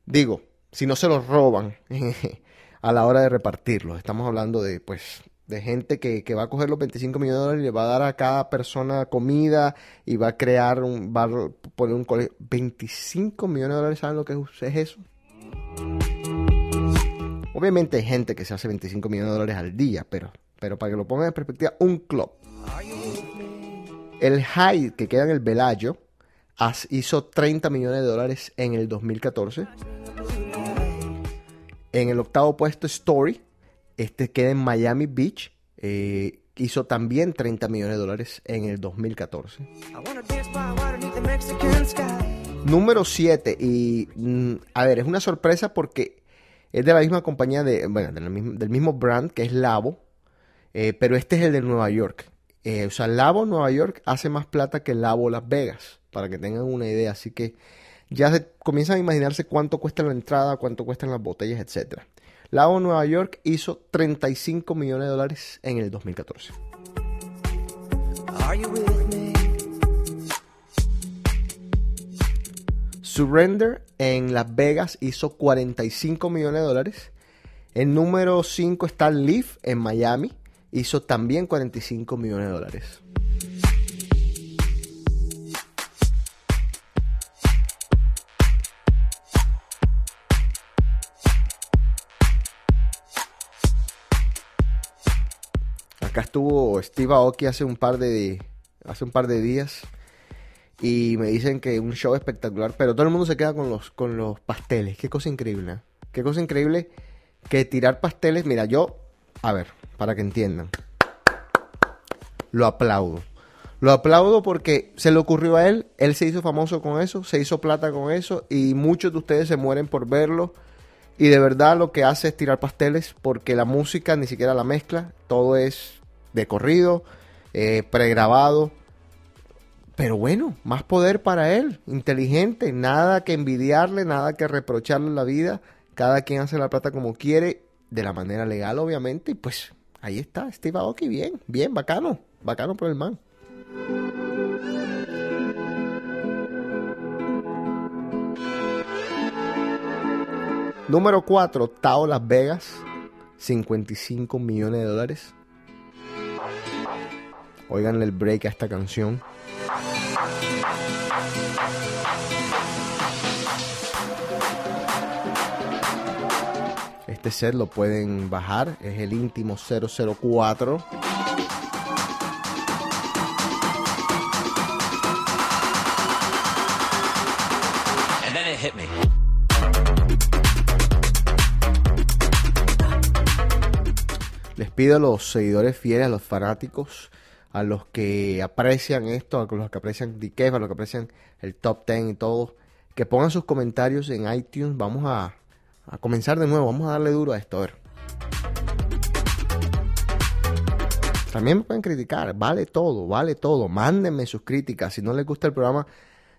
[SPEAKER 1] Digo, si no se los roban [LAUGHS] a la hora de repartirlos. Estamos hablando de, pues, de gente que, que va a coger los 25 millones de dólares y le va a dar a cada persona comida y va a crear un, va a poner un colegio. 25 millones de dólares, ¿saben lo que es es eso? Obviamente hay gente que se hace 25 millones de dólares al día, pero, pero para que lo pongan en perspectiva, un club. El Hyde, que queda en el Velayo, hizo 30 millones de dólares en el 2014. En el octavo puesto, Story, este queda en Miami Beach, eh, hizo también 30 millones de dólares en el 2014.
[SPEAKER 5] I wanna dance by water beneath the Mexican sky.
[SPEAKER 1] Número 7, y mm, a ver, es una sorpresa porque es de la misma compañía, de, bueno, del mismo, del mismo brand que es Labo, eh, pero este es el de Nueva York. Eh, o sea, Labo Nueva York hace más plata que Labo Las Vegas, para que tengan una idea. Así que ya se comienzan a imaginarse cuánto cuesta la entrada, cuánto cuestan las botellas, etcétera. Labo Nueva York hizo 35 millones de dólares en el 2014.
[SPEAKER 5] Are you with me?
[SPEAKER 1] Surrender en Las Vegas hizo 45 millones de dólares. El número 5 está Leaf en Miami. Hizo también 45 millones de dólares. Acá estuvo Steve Aoki hace un par de hace un par de días y me dicen que un show espectacular, pero todo el mundo se queda con los con los pasteles. Qué cosa increíble. Qué cosa increíble que tirar pasteles. Mira, yo, a ver, para que entiendan. Lo aplaudo. Lo aplaudo porque se le ocurrió a él, él se hizo famoso con eso, se hizo plata con eso y muchos de ustedes se mueren por verlo. Y de verdad lo que hace es tirar pasteles porque la música ni siquiera la mezcla, todo es de corrido, eh, pregrabado. Pero bueno, más poder para él, inteligente, nada que envidiarle, nada que reprocharle la vida. Cada quien hace la plata como quiere, de la manera legal obviamente. Y pues ahí está, Steve Aoki, bien, bien, bacano, bacano por el man. Número 4, Tao Las Vegas, 55 millones de dólares. Oigan el break a esta canción. Este set lo pueden bajar, es el íntimo 004.
[SPEAKER 7] And then it hit me.
[SPEAKER 1] Les pido a los seguidores fieles, a los fanáticos, a los que aprecian esto, a los que aprecian DKF, a los que aprecian el top 10 y todo, que pongan sus comentarios en iTunes. Vamos a, a comenzar de nuevo, vamos a darle duro a esto. A ver. También me pueden criticar, vale todo, vale todo. Mándenme sus críticas. Si no les gusta el programa,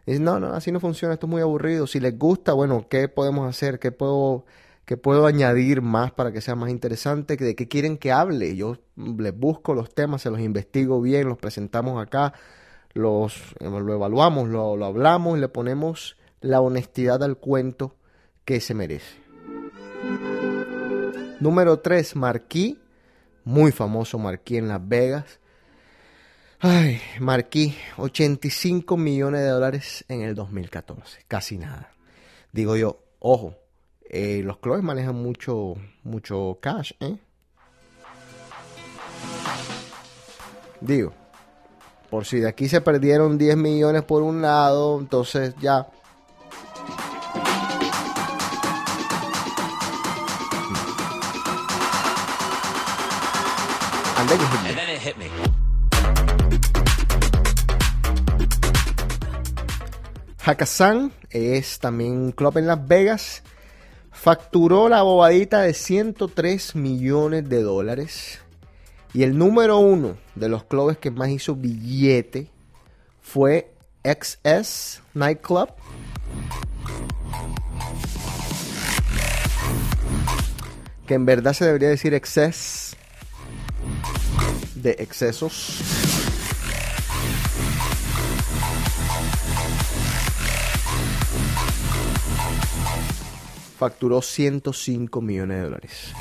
[SPEAKER 1] dicen, no, no, así no funciona, esto es muy aburrido. Si les gusta, bueno, ¿qué podemos hacer? ¿Qué puedo, qué puedo añadir más para que sea más interesante? ¿De qué quieren que hable? Yo les busco los temas, se los investigo bien, los presentamos acá, los, lo evaluamos, lo, lo hablamos y le ponemos la honestidad al cuento que se merece. Número 3, Marquis. Muy famoso Marquis en Las Vegas. Ay, Marquis, 85 millones de dólares en el 2014. Casi nada. Digo yo, ojo, eh, los clubes manejan mucho, mucho cash, ¿eh? Digo, por si de aquí se perdieron 10 millones por un lado, entonces ya And then you hit me.
[SPEAKER 7] And then it hit me.
[SPEAKER 1] Hakkasan es también un club en Las Vegas. Facturó la bobadita de 103 millones de dólares. Y el número uno de los clubes que más hizo billete fue XS Nightclub. Que en verdad se debería decir Excess de excesos. Facturó 105 millones de dólares.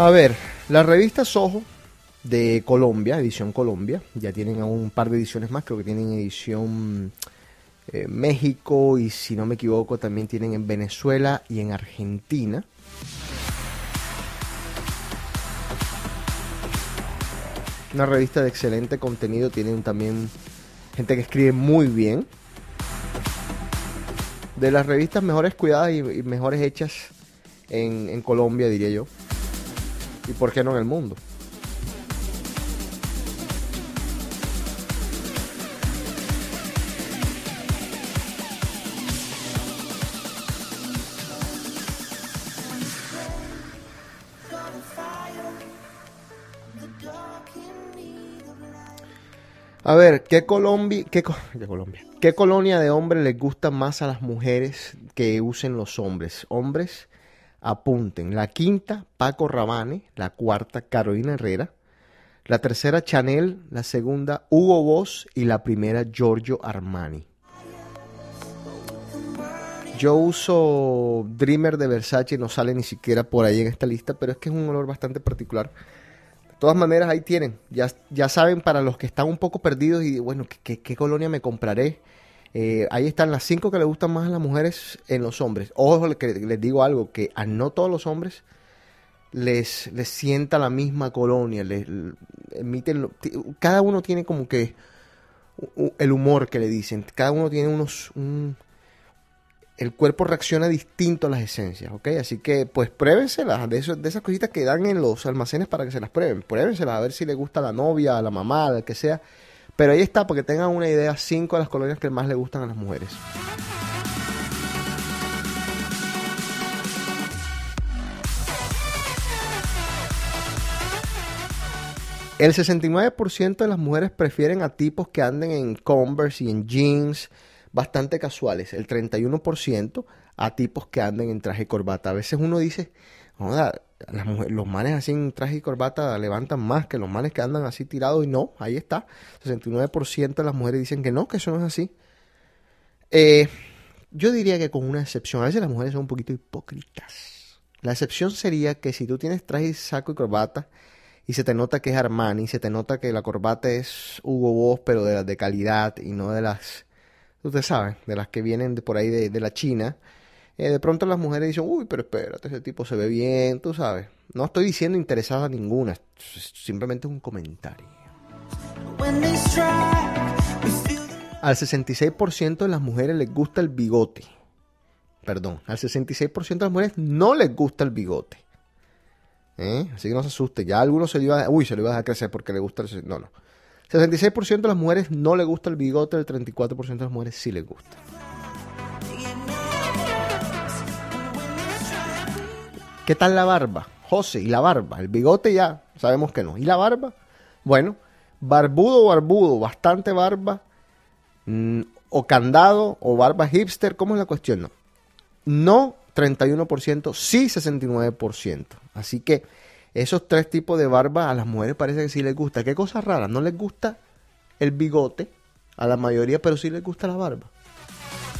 [SPEAKER 1] A ver, la revista Soho de Colombia, edición Colombia, ya tienen un par de ediciones más, creo que tienen edición eh, México y si no me equivoco también tienen en Venezuela y en Argentina. Una revista de excelente contenido. Tienen también gente que escribe muy bien. De las revistas mejores cuidadas y, mejores hechas en Colombia, diría yo. Y por qué no en el mundo. A ver, ¿qué, Colombi qué, co- qué Colombia? ¿Qué colonia de hombres les gusta más a las mujeres que usen los hombres? Hombres, apunten. La quinta, Paco Rabanne. La cuarta, Carolina Herrera. La tercera, Chanel. La segunda, Hugo Boss. Y la primera, Giorgio Armani. Yo uso Dreamer de Versace, no sale ni siquiera por ahí en esta lista, pero es que es un olor bastante particular. De todas maneras, ahí tienen. Ya, ya saben, para los que están un poco perdidos y bueno, ¿qué, colonia me compraré? Eh, ahí están las cinco que le gustan más a las mujeres en los hombres. Ojo, que les digo algo, que a no todos los hombres les, les sienta la misma colonia. Les, emiten, cada uno tiene como que el humor que le dicen. Cada uno tiene unos... un- el cuerpo reacciona distinto a las esencias, ¿ok? Así que, pues, pruébenselas, de, eso- de esas cositas que dan en los almacenes para que se las prueben. Pruébenselas a ver si le gusta a la novia, a la mamá, al que sea. Pero ahí está, porque tengan una idea, cinco de las colonias que más le gustan a las mujeres. El 69% de las mujeres prefieren a tipos que anden en Converse y en jeans bastante casuales. El 31% a tipos que anden en traje corbata. A veces uno dice, "Joda, las mujeres- los manes así en traje y corbata levantan más que los manes que andan así tirados y no, ahí está. 69% de las mujeres dicen que no, que eso no es así. Eh, yo diría que con una excepción, a veces las mujeres son un poquito hipócritas. La excepción sería que si tú tienes traje, saco y corbata y se te nota que es Armani, se te nota que la corbata es Hugo Boss, pero de las de calidad y no de las, ustedes saben, de las que vienen de por ahí de, de la China. Eh, de pronto las mujeres dicen, uy, pero espérate, ese tipo se ve bien, tú sabes. No estoy diciendo interesada ninguna, es- simplemente un comentario. Al 66% de las mujeres les gusta el bigote. Perdón, al 66% de las mujeres no les gusta el bigote. ¿Eh? Así que no se asuste. Ya alguno se le iba a, uy, se le iba a dejar crecer porque le gusta el... No, no. 66% de las mujeres no le gusta el bigote, el 34% de las mujeres sí les gusta. ¿Qué tal la barba? José, ¿y la barba? El bigote ya sabemos que no. ¿Y la barba? Bueno, barbudo barbudo, bastante barba, mm, o candado, o barba hipster, ¿cómo es la cuestión? No. No 31%, sí 69%. Así que esos tres tipos de barba a las mujeres parece que sí les gusta. ¿Qué cosa rara? No les gusta el bigote a la mayoría, pero sí les gusta la barba.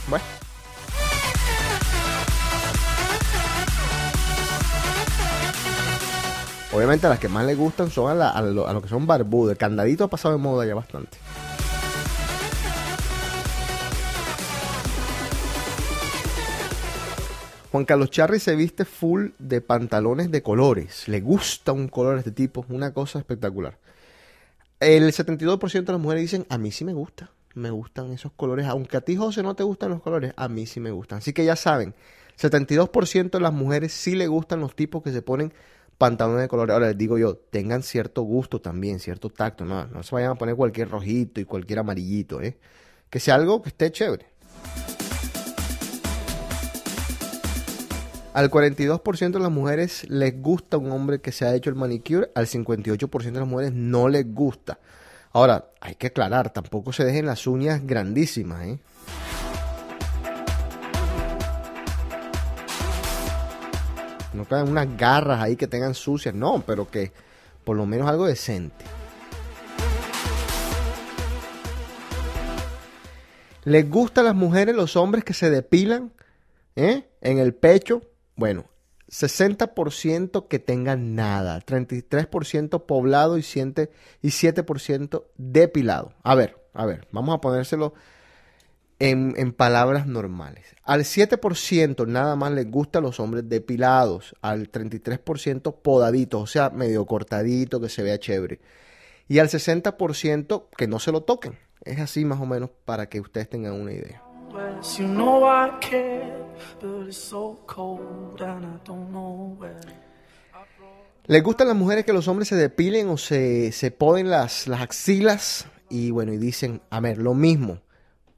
[SPEAKER 1] Bueno. Obviamente a las que más les gustan son a, a lo, a que son barbudos. El candadito ha pasado de moda ya bastante. Juan Carlos Charri se viste full de pantalones de colores. Le gusta un color de este tipo, una cosa espectacular. El 72% de las mujeres dicen, a mí sí me gusta, me gustan esos colores. Aunque a ti, José, no te gustan los colores, a mí sí me gustan. Así que ya saben, 72% de las mujeres sí le gustan los tipos que se ponen pantalones de colores. Ahora les digo yo, tengan cierto gusto también, cierto tacto. No, no se vayan a poner cualquier rojito y cualquier amarillito, ¿eh? Que sea algo que esté chévere. Al 42% de las mujeres les gusta un hombre que se ha hecho el manicure, al 58% de las mujeres no les gusta. Ahora, hay que aclarar, tampoco se dejen las uñas grandísimas, ¿eh? No caen unas garras ahí que tengan sucias, no, pero que por lo menos algo decente. ¿Les gusta a las mujeres los hombres que se depilan ¿eh? en el pecho? Bueno, 60% que tengan nada, 33% poblado y 7% depilado. A ver, a ver, vamos a ponérselo en, en palabras normales. Al 7% nada más les gustan los hombres depilados, al 33% podaditos, o sea, medio cortadito, que se vea chévere. Y al 60% que no se lo toquen. Es así más o menos para que ustedes tengan una idea. ¿Les gustan las mujeres que los hombres se depilen o se, se ponen las, las axilas? Y bueno, y dicen, a ver, lo mismo.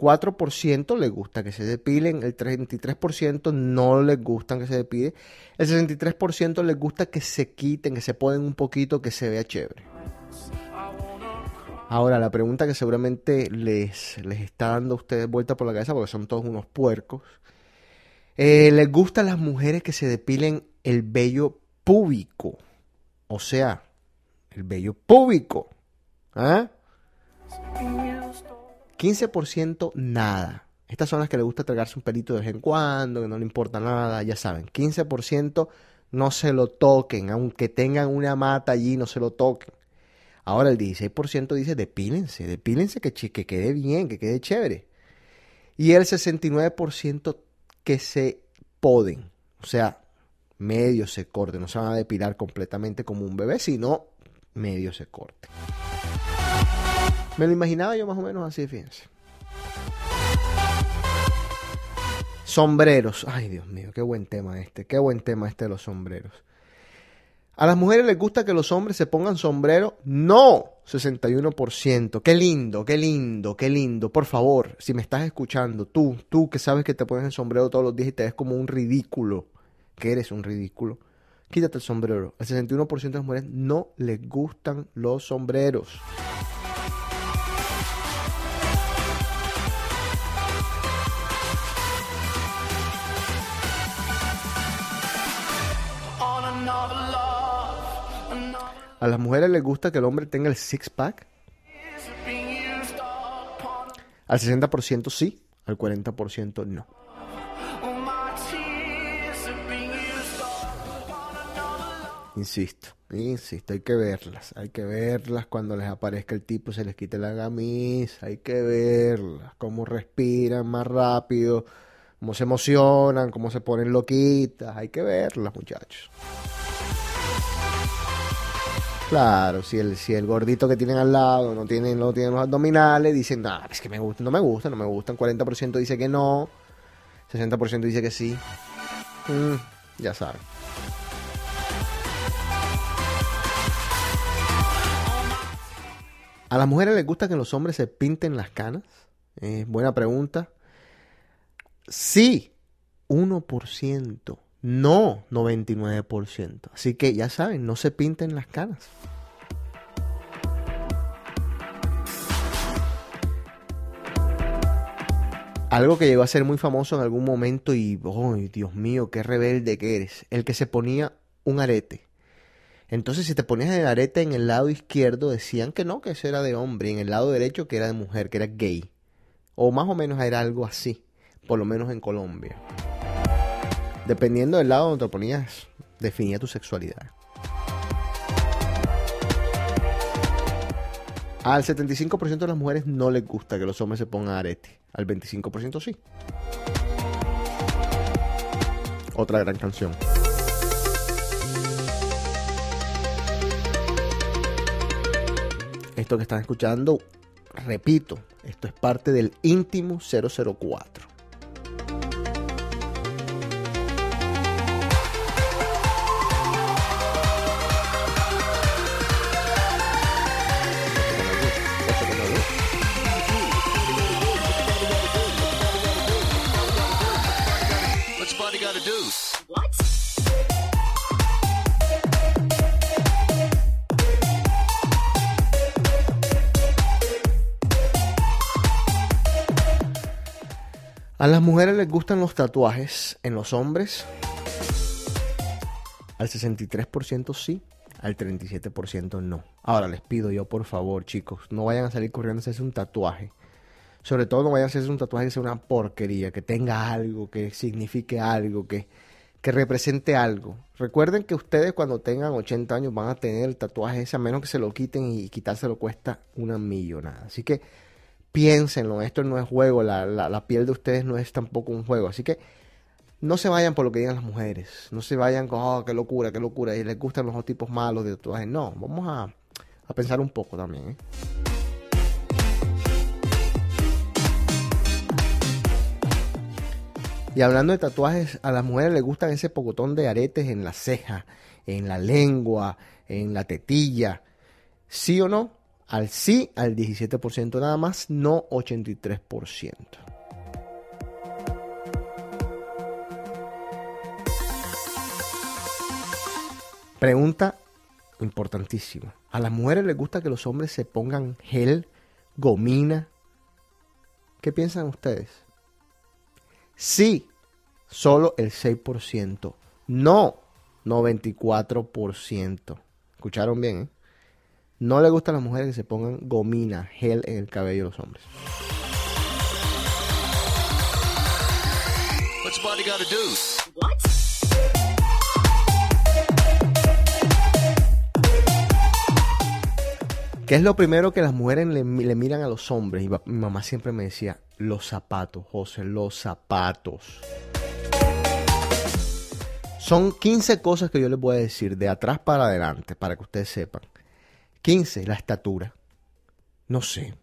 [SPEAKER 1] 4% les gusta que se depilen, el 33% no les gustan que se depilen, el 63% les gusta que se quiten, que se ponen un poquito, que se vea chévere. Ahora, la pregunta que seguramente les, les está dando a ustedes vuelta por la cabeza, porque son todos unos puercos. Eh, ¿Les gustan las mujeres que se depilen el vello púbico? O sea, el vello púbico. ¿Ah? 15% nada. Estas son las que le gusta tragarse un pelito de vez en cuando, que no le importa nada, ya saben. 15% no se lo toquen, aunque tengan una mata allí, no se lo toquen. Ahora el 16% dice depílense, depílense que, que quede bien, que quede chévere. Y el 69% que se poden, o sea, medio se corte, no se van a depilar completamente como un bebé, sino medio se corte. Me lo imaginaba yo más o menos así, fíjense. Sombreros. Ay, Dios mío, qué buen tema este. Qué buen tema este de los sombreros. ¿A las mujeres les gusta que los hombres se pongan sombrero? No, 61%. Qué lindo, qué lindo, qué lindo. Por favor, si me estás escuchando, tú, tú que sabes que te pones el sombrero todos los días y te ves como un ridículo, que eres un ridículo, quítate el sombrero. El 61% de las mujeres no les gustan los sombreros. ¿A las mujeres les gusta que el hombre tenga el six-pack? Al 60% sí, al 40% no. Insisto, insisto, hay que verlas, hay que verlas cuando les aparezca el tipo, se les quite la camisa, hay que verlas, cómo respiran más rápido, cómo se emocionan, cómo se ponen loquitas, hay que verlas, muchachos. Claro, si el, si el gordito que tienen al lado no tiene, no tiene los abdominales, dicen, no, es que me gusta, no me gusta, no me gustan, 40% dice que no, 60% dice que sí. Mm, ya saben. ¿A las mujeres les gusta que los hombres se pinten las canas? Eh, buena pregunta. Sí, 1%. No, 99%. Así que ya saben, no se pinten las canas. Algo que llegó a ser muy famoso en algún momento y, ¡ay, Dios mío, qué rebelde que eres! El que se ponía un arete. Entonces, si te ponías el arete en el lado izquierdo, decían que no, que eso era de hombre, y en el lado derecho que era de mujer, que era gay. O más o menos era algo así, por lo menos en Colombia. Dependiendo del lado donde te ponías, definía tu sexualidad. Al 75% de las mujeres no les gusta que los hombres se pongan arete. Al 25% sí. Otra gran canción. Esto que están escuchando, repito, esto es parte del íntimo 004. A las mujeres les gustan los tatuajes en los hombres. Al 63% sí, al 37% no. Ahora les pido yo, por favor, chicos, no vayan a salir corriendo a hacerse un tatuaje. Sobre todo no vayan a hacerse un tatuaje que sea una porquería, que tenga algo, que signifique algo, que, que represente algo. Recuerden que ustedes cuando tengan 80 años van a tener el tatuaje ese, a menos que se lo quiten y quitárselo cuesta una millonada. Así que piénsenlo, esto no es juego, la, la, piel de ustedes no es tampoco un juego. Así que no se vayan por lo que digan las mujeres, no se vayan con, oh, qué locura, qué locura, y les gustan los tipos malos de tatuajes. No, vamos a, a pensar un poco también. ¿eh? Y hablando de tatuajes, a las mujeres les gustan ese pocotón de aretes en la ceja, en la lengua, en la tetilla. ¿Sí o no? Al sí, al 17% nada más, no 83%. Pregunta importantísima. ¿A las mujeres les gusta que los hombres se pongan gel, gomina? ¿Qué piensan ustedes? Sí, solo el 6%. No, 94%. ¿Escucharon bien? eh? No le gusta a las mujeres que se pongan gomina, gel en el cabello de los hombres.
[SPEAKER 7] What's a body gotta do?
[SPEAKER 1] ¿Qué es lo primero que las mujeres le, le miran a los hombres? Y mi mamá siempre me decía, los zapatos, José, los zapatos. Son 15 cosas que yo les voy a decir de atrás para adelante, para que ustedes sepan. 15, la estatura. No sé.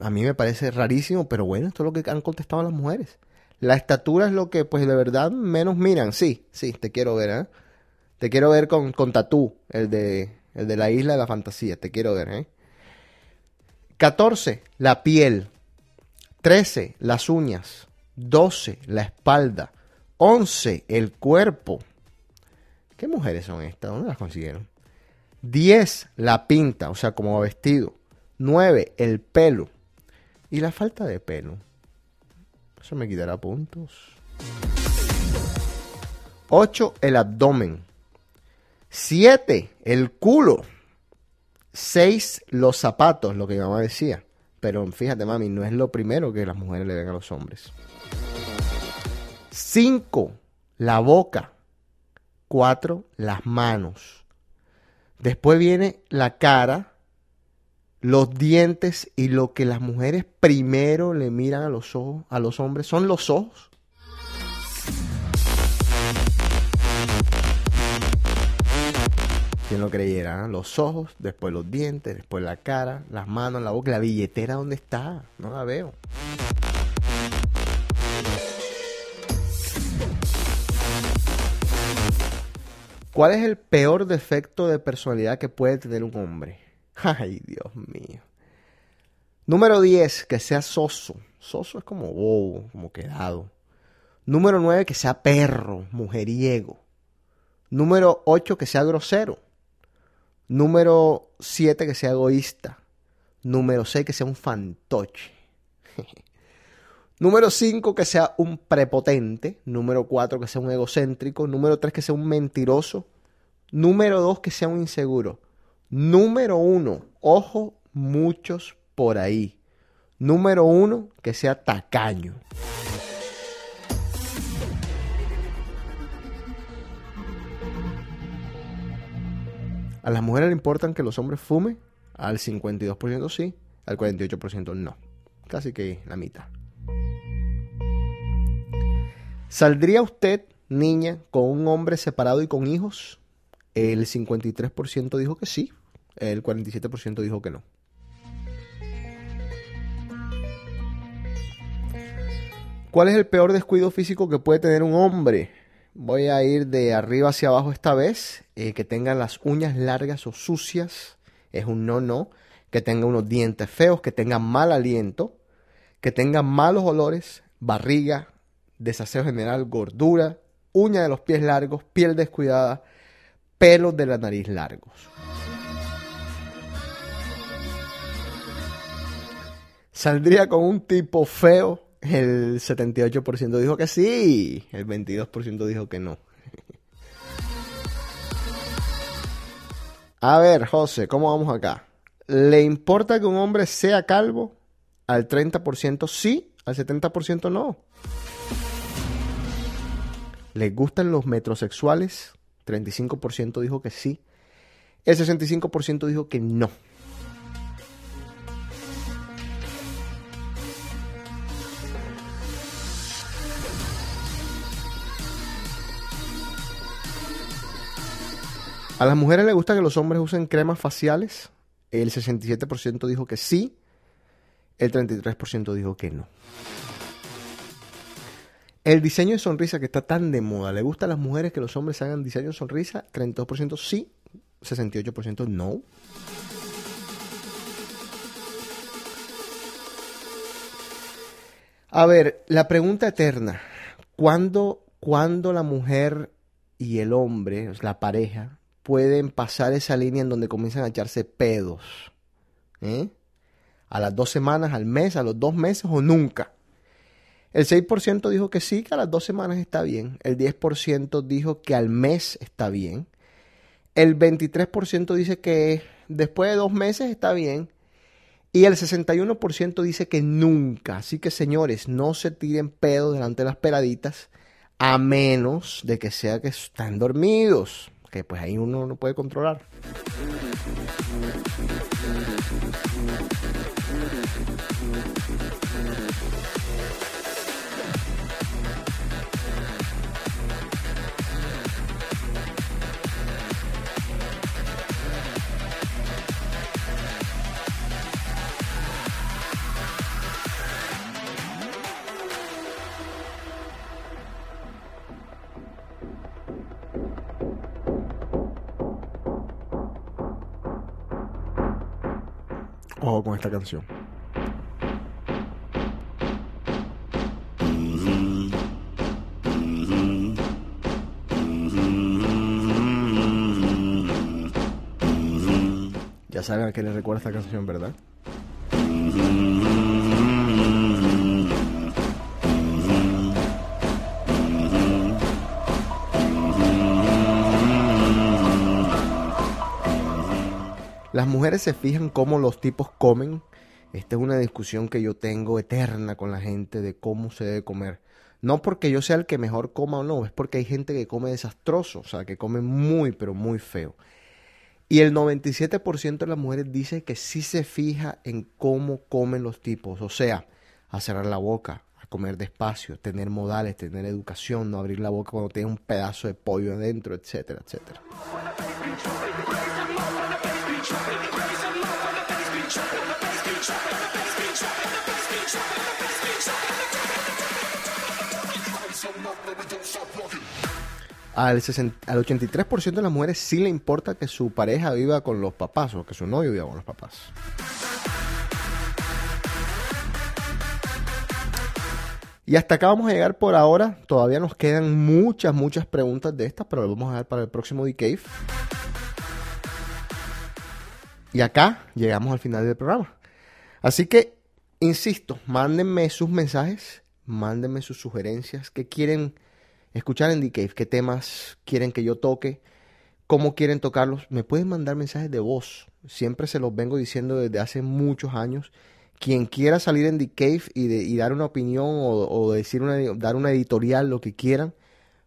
[SPEAKER 1] A mí me parece rarísimo, pero bueno, esto es lo que han contestado las mujeres. La estatura es lo que, pues, de verdad menos miran. Sí, sí, te quiero ver, ¿eh? Te quiero ver con, con tatú, el de, el de la isla de la fantasía. Te quiero ver, ¿eh? 14. La piel. 13. Las uñas. 12. La espalda. 11. El cuerpo. ¿Qué mujeres son estas? ¿Dónde las consiguieron? 10. La pinta, o sea, como vestido. 9. El pelo. Y la falta de pelo. Eso me quitará puntos. 8. El abdomen. 7. El culo. 6. Los zapatos, lo que mi mamá decía. Pero fíjate, mami, no es lo primero que las mujeres le ven a los hombres. 5. La boca. 4. Las manos. Después viene la cara, los dientes y lo que las mujeres primero le miran a los ojos, a los hombres, son los ojos. Quien lo creyera, ¿eh? los ojos, después los dientes, después la cara, las manos, la boca, la billetera, ¿dónde está? No la veo. ¿Cuál es el peor defecto de personalidad que puede tener un hombre? [LAUGHS] Ay, Dios mío. Número 10, que sea soso. Soso es como bobo, como quedado. Número 9, que sea perro, mujeriego. Número 8, que sea grosero. Número 7, que sea egoísta. Número 6, que sea un fantoche. [LAUGHS] Número 5, que sea un prepotente. Número 4, que sea un egocéntrico. Número 3, que sea un mentiroso. Número 2, que sea un inseguro. Número 1, ojo, muchos por ahí. Número 1, que sea tacaño. A las mujeres le importan que los hombres fumen. Al 52% sí, al 48% no. Casi que la mitad. ¿Saldría usted, niña, con un hombre separado y con hijos? El 53% dijo que sí, el 47% dijo que no. ¿Cuál es el peor descuido físico que puede tener un hombre? Voy a ir de arriba hacia abajo esta vez. Eh, que tengan las uñas largas o sucias. Es un no, no. Que tenga unos dientes feos. Que tenga mal aliento. Que tenga malos olores. Barriga. Desaseo general. Gordura. Uña de los pies largos. Piel descuidada. Pelos de la nariz largos. Saldría con un tipo feo. El 78% dijo que sí. El 22% dijo que no. A ver, José, ¿cómo vamos acá? ¿Le importa que un hombre sea calvo? Al 30% sí, al 70% no. ¿Les gustan los metrosexuales? 35% dijo que sí. El 65% dijo que no. A las mujeres les gusta que los hombres usen cremas faciales. El 67% dijo que sí. El 33% dijo que no. El diseño de sonrisa que está tan de moda, ¿le gusta a las mujeres que los hombres hagan diseño de sonrisa? 32% sí, 68% no. A ver, la pregunta eterna. ¿Cuándo, cuándo la mujer y el hombre, la pareja, pueden pasar esa línea en donde comienzan a echarse pedos? ¿Eh? ¿A las dos semanas, al mes, a los dos meses o nunca? El 6% dijo que sí, que a las dos semanas está bien. El 10% dijo que al mes está bien. El 23% dice que después de dos meses está bien. Y el 61% dice que nunca. Así que señores, no se tiren pedo delante de las peladitas a menos de que sea que están dormidos. Que pues ahí uno no puede controlar. Con esta canción. Ya saben a qué les recuerda esta canción, ¿verdad? Las mujeres se fijan cómo los tipos comen. Esta es una discusión que yo tengo eterna con la gente de cómo se debe comer. No porque yo sea el que mejor coma o no, es porque hay gente que come desastroso, o sea, que come muy, pero muy feo. Y el 97% de las mujeres dice que sí se fija en cómo comen los tipos, o sea, a cerrar la boca, a comer despacio, tener modales, tener educación, no abrir la boca cuando tiene un pedazo de pollo adentro, etcétera, etcétera. Al, 60 al 83% de las mujeres sí le importa que su pareja viva con los papás o que su novio viva con los papás. Y hasta acá vamos a llegar por ahora. Todavía nos quedan muchas, muchas preguntas de estas, pero las vamos a dar para el próximo D-Cave. Y acá llegamos al final del programa. Así que, insisto, mándenme sus mensajes, mándenme sus sugerencias, qué quieren escuchar en D-Cave, qué temas quieren que yo toque, cómo quieren tocarlos. Me pueden mandar mensajes de voz. Siempre se los vengo diciendo desde hace muchos años. Quien quiera salir en The Cave y, y dar una opinión o, decir una, dar una editorial, lo que quieran,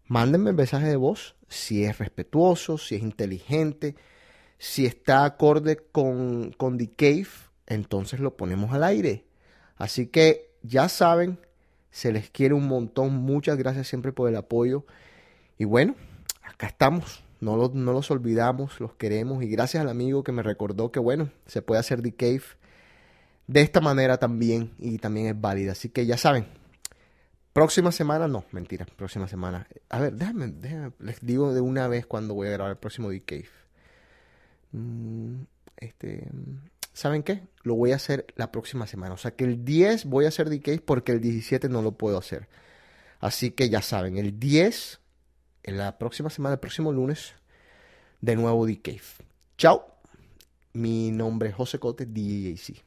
[SPEAKER 1] mándenme mensaje de voz. Si es respetuoso, si es inteligente, si está acorde con, con The Cave, entonces lo ponemos al aire. Así que ya saben, se les quiere un montón. Muchas gracias siempre por el apoyo. Y bueno, acá estamos. No, no los olvidamos, los queremos. Y gracias al amigo que me recordó que bueno, se puede hacer The Cave de esta manera también. Y también es válida. Así que ya saben. Próxima semana, no, mentira, próxima semana. A ver, déjame, déjame, les digo de una vez cuando voy a grabar el próximo The Cave. Mm, este, ¿saben qué? Lo voy a hacer la próxima semana. O sea que el 10 voy a hacer Cave porque el 17 no lo puedo hacer. Así que ya saben, el 10, en la próxima semana, el próximo lunes, de nuevo Cave. Chao. Mi nombre es José Cote, DJC.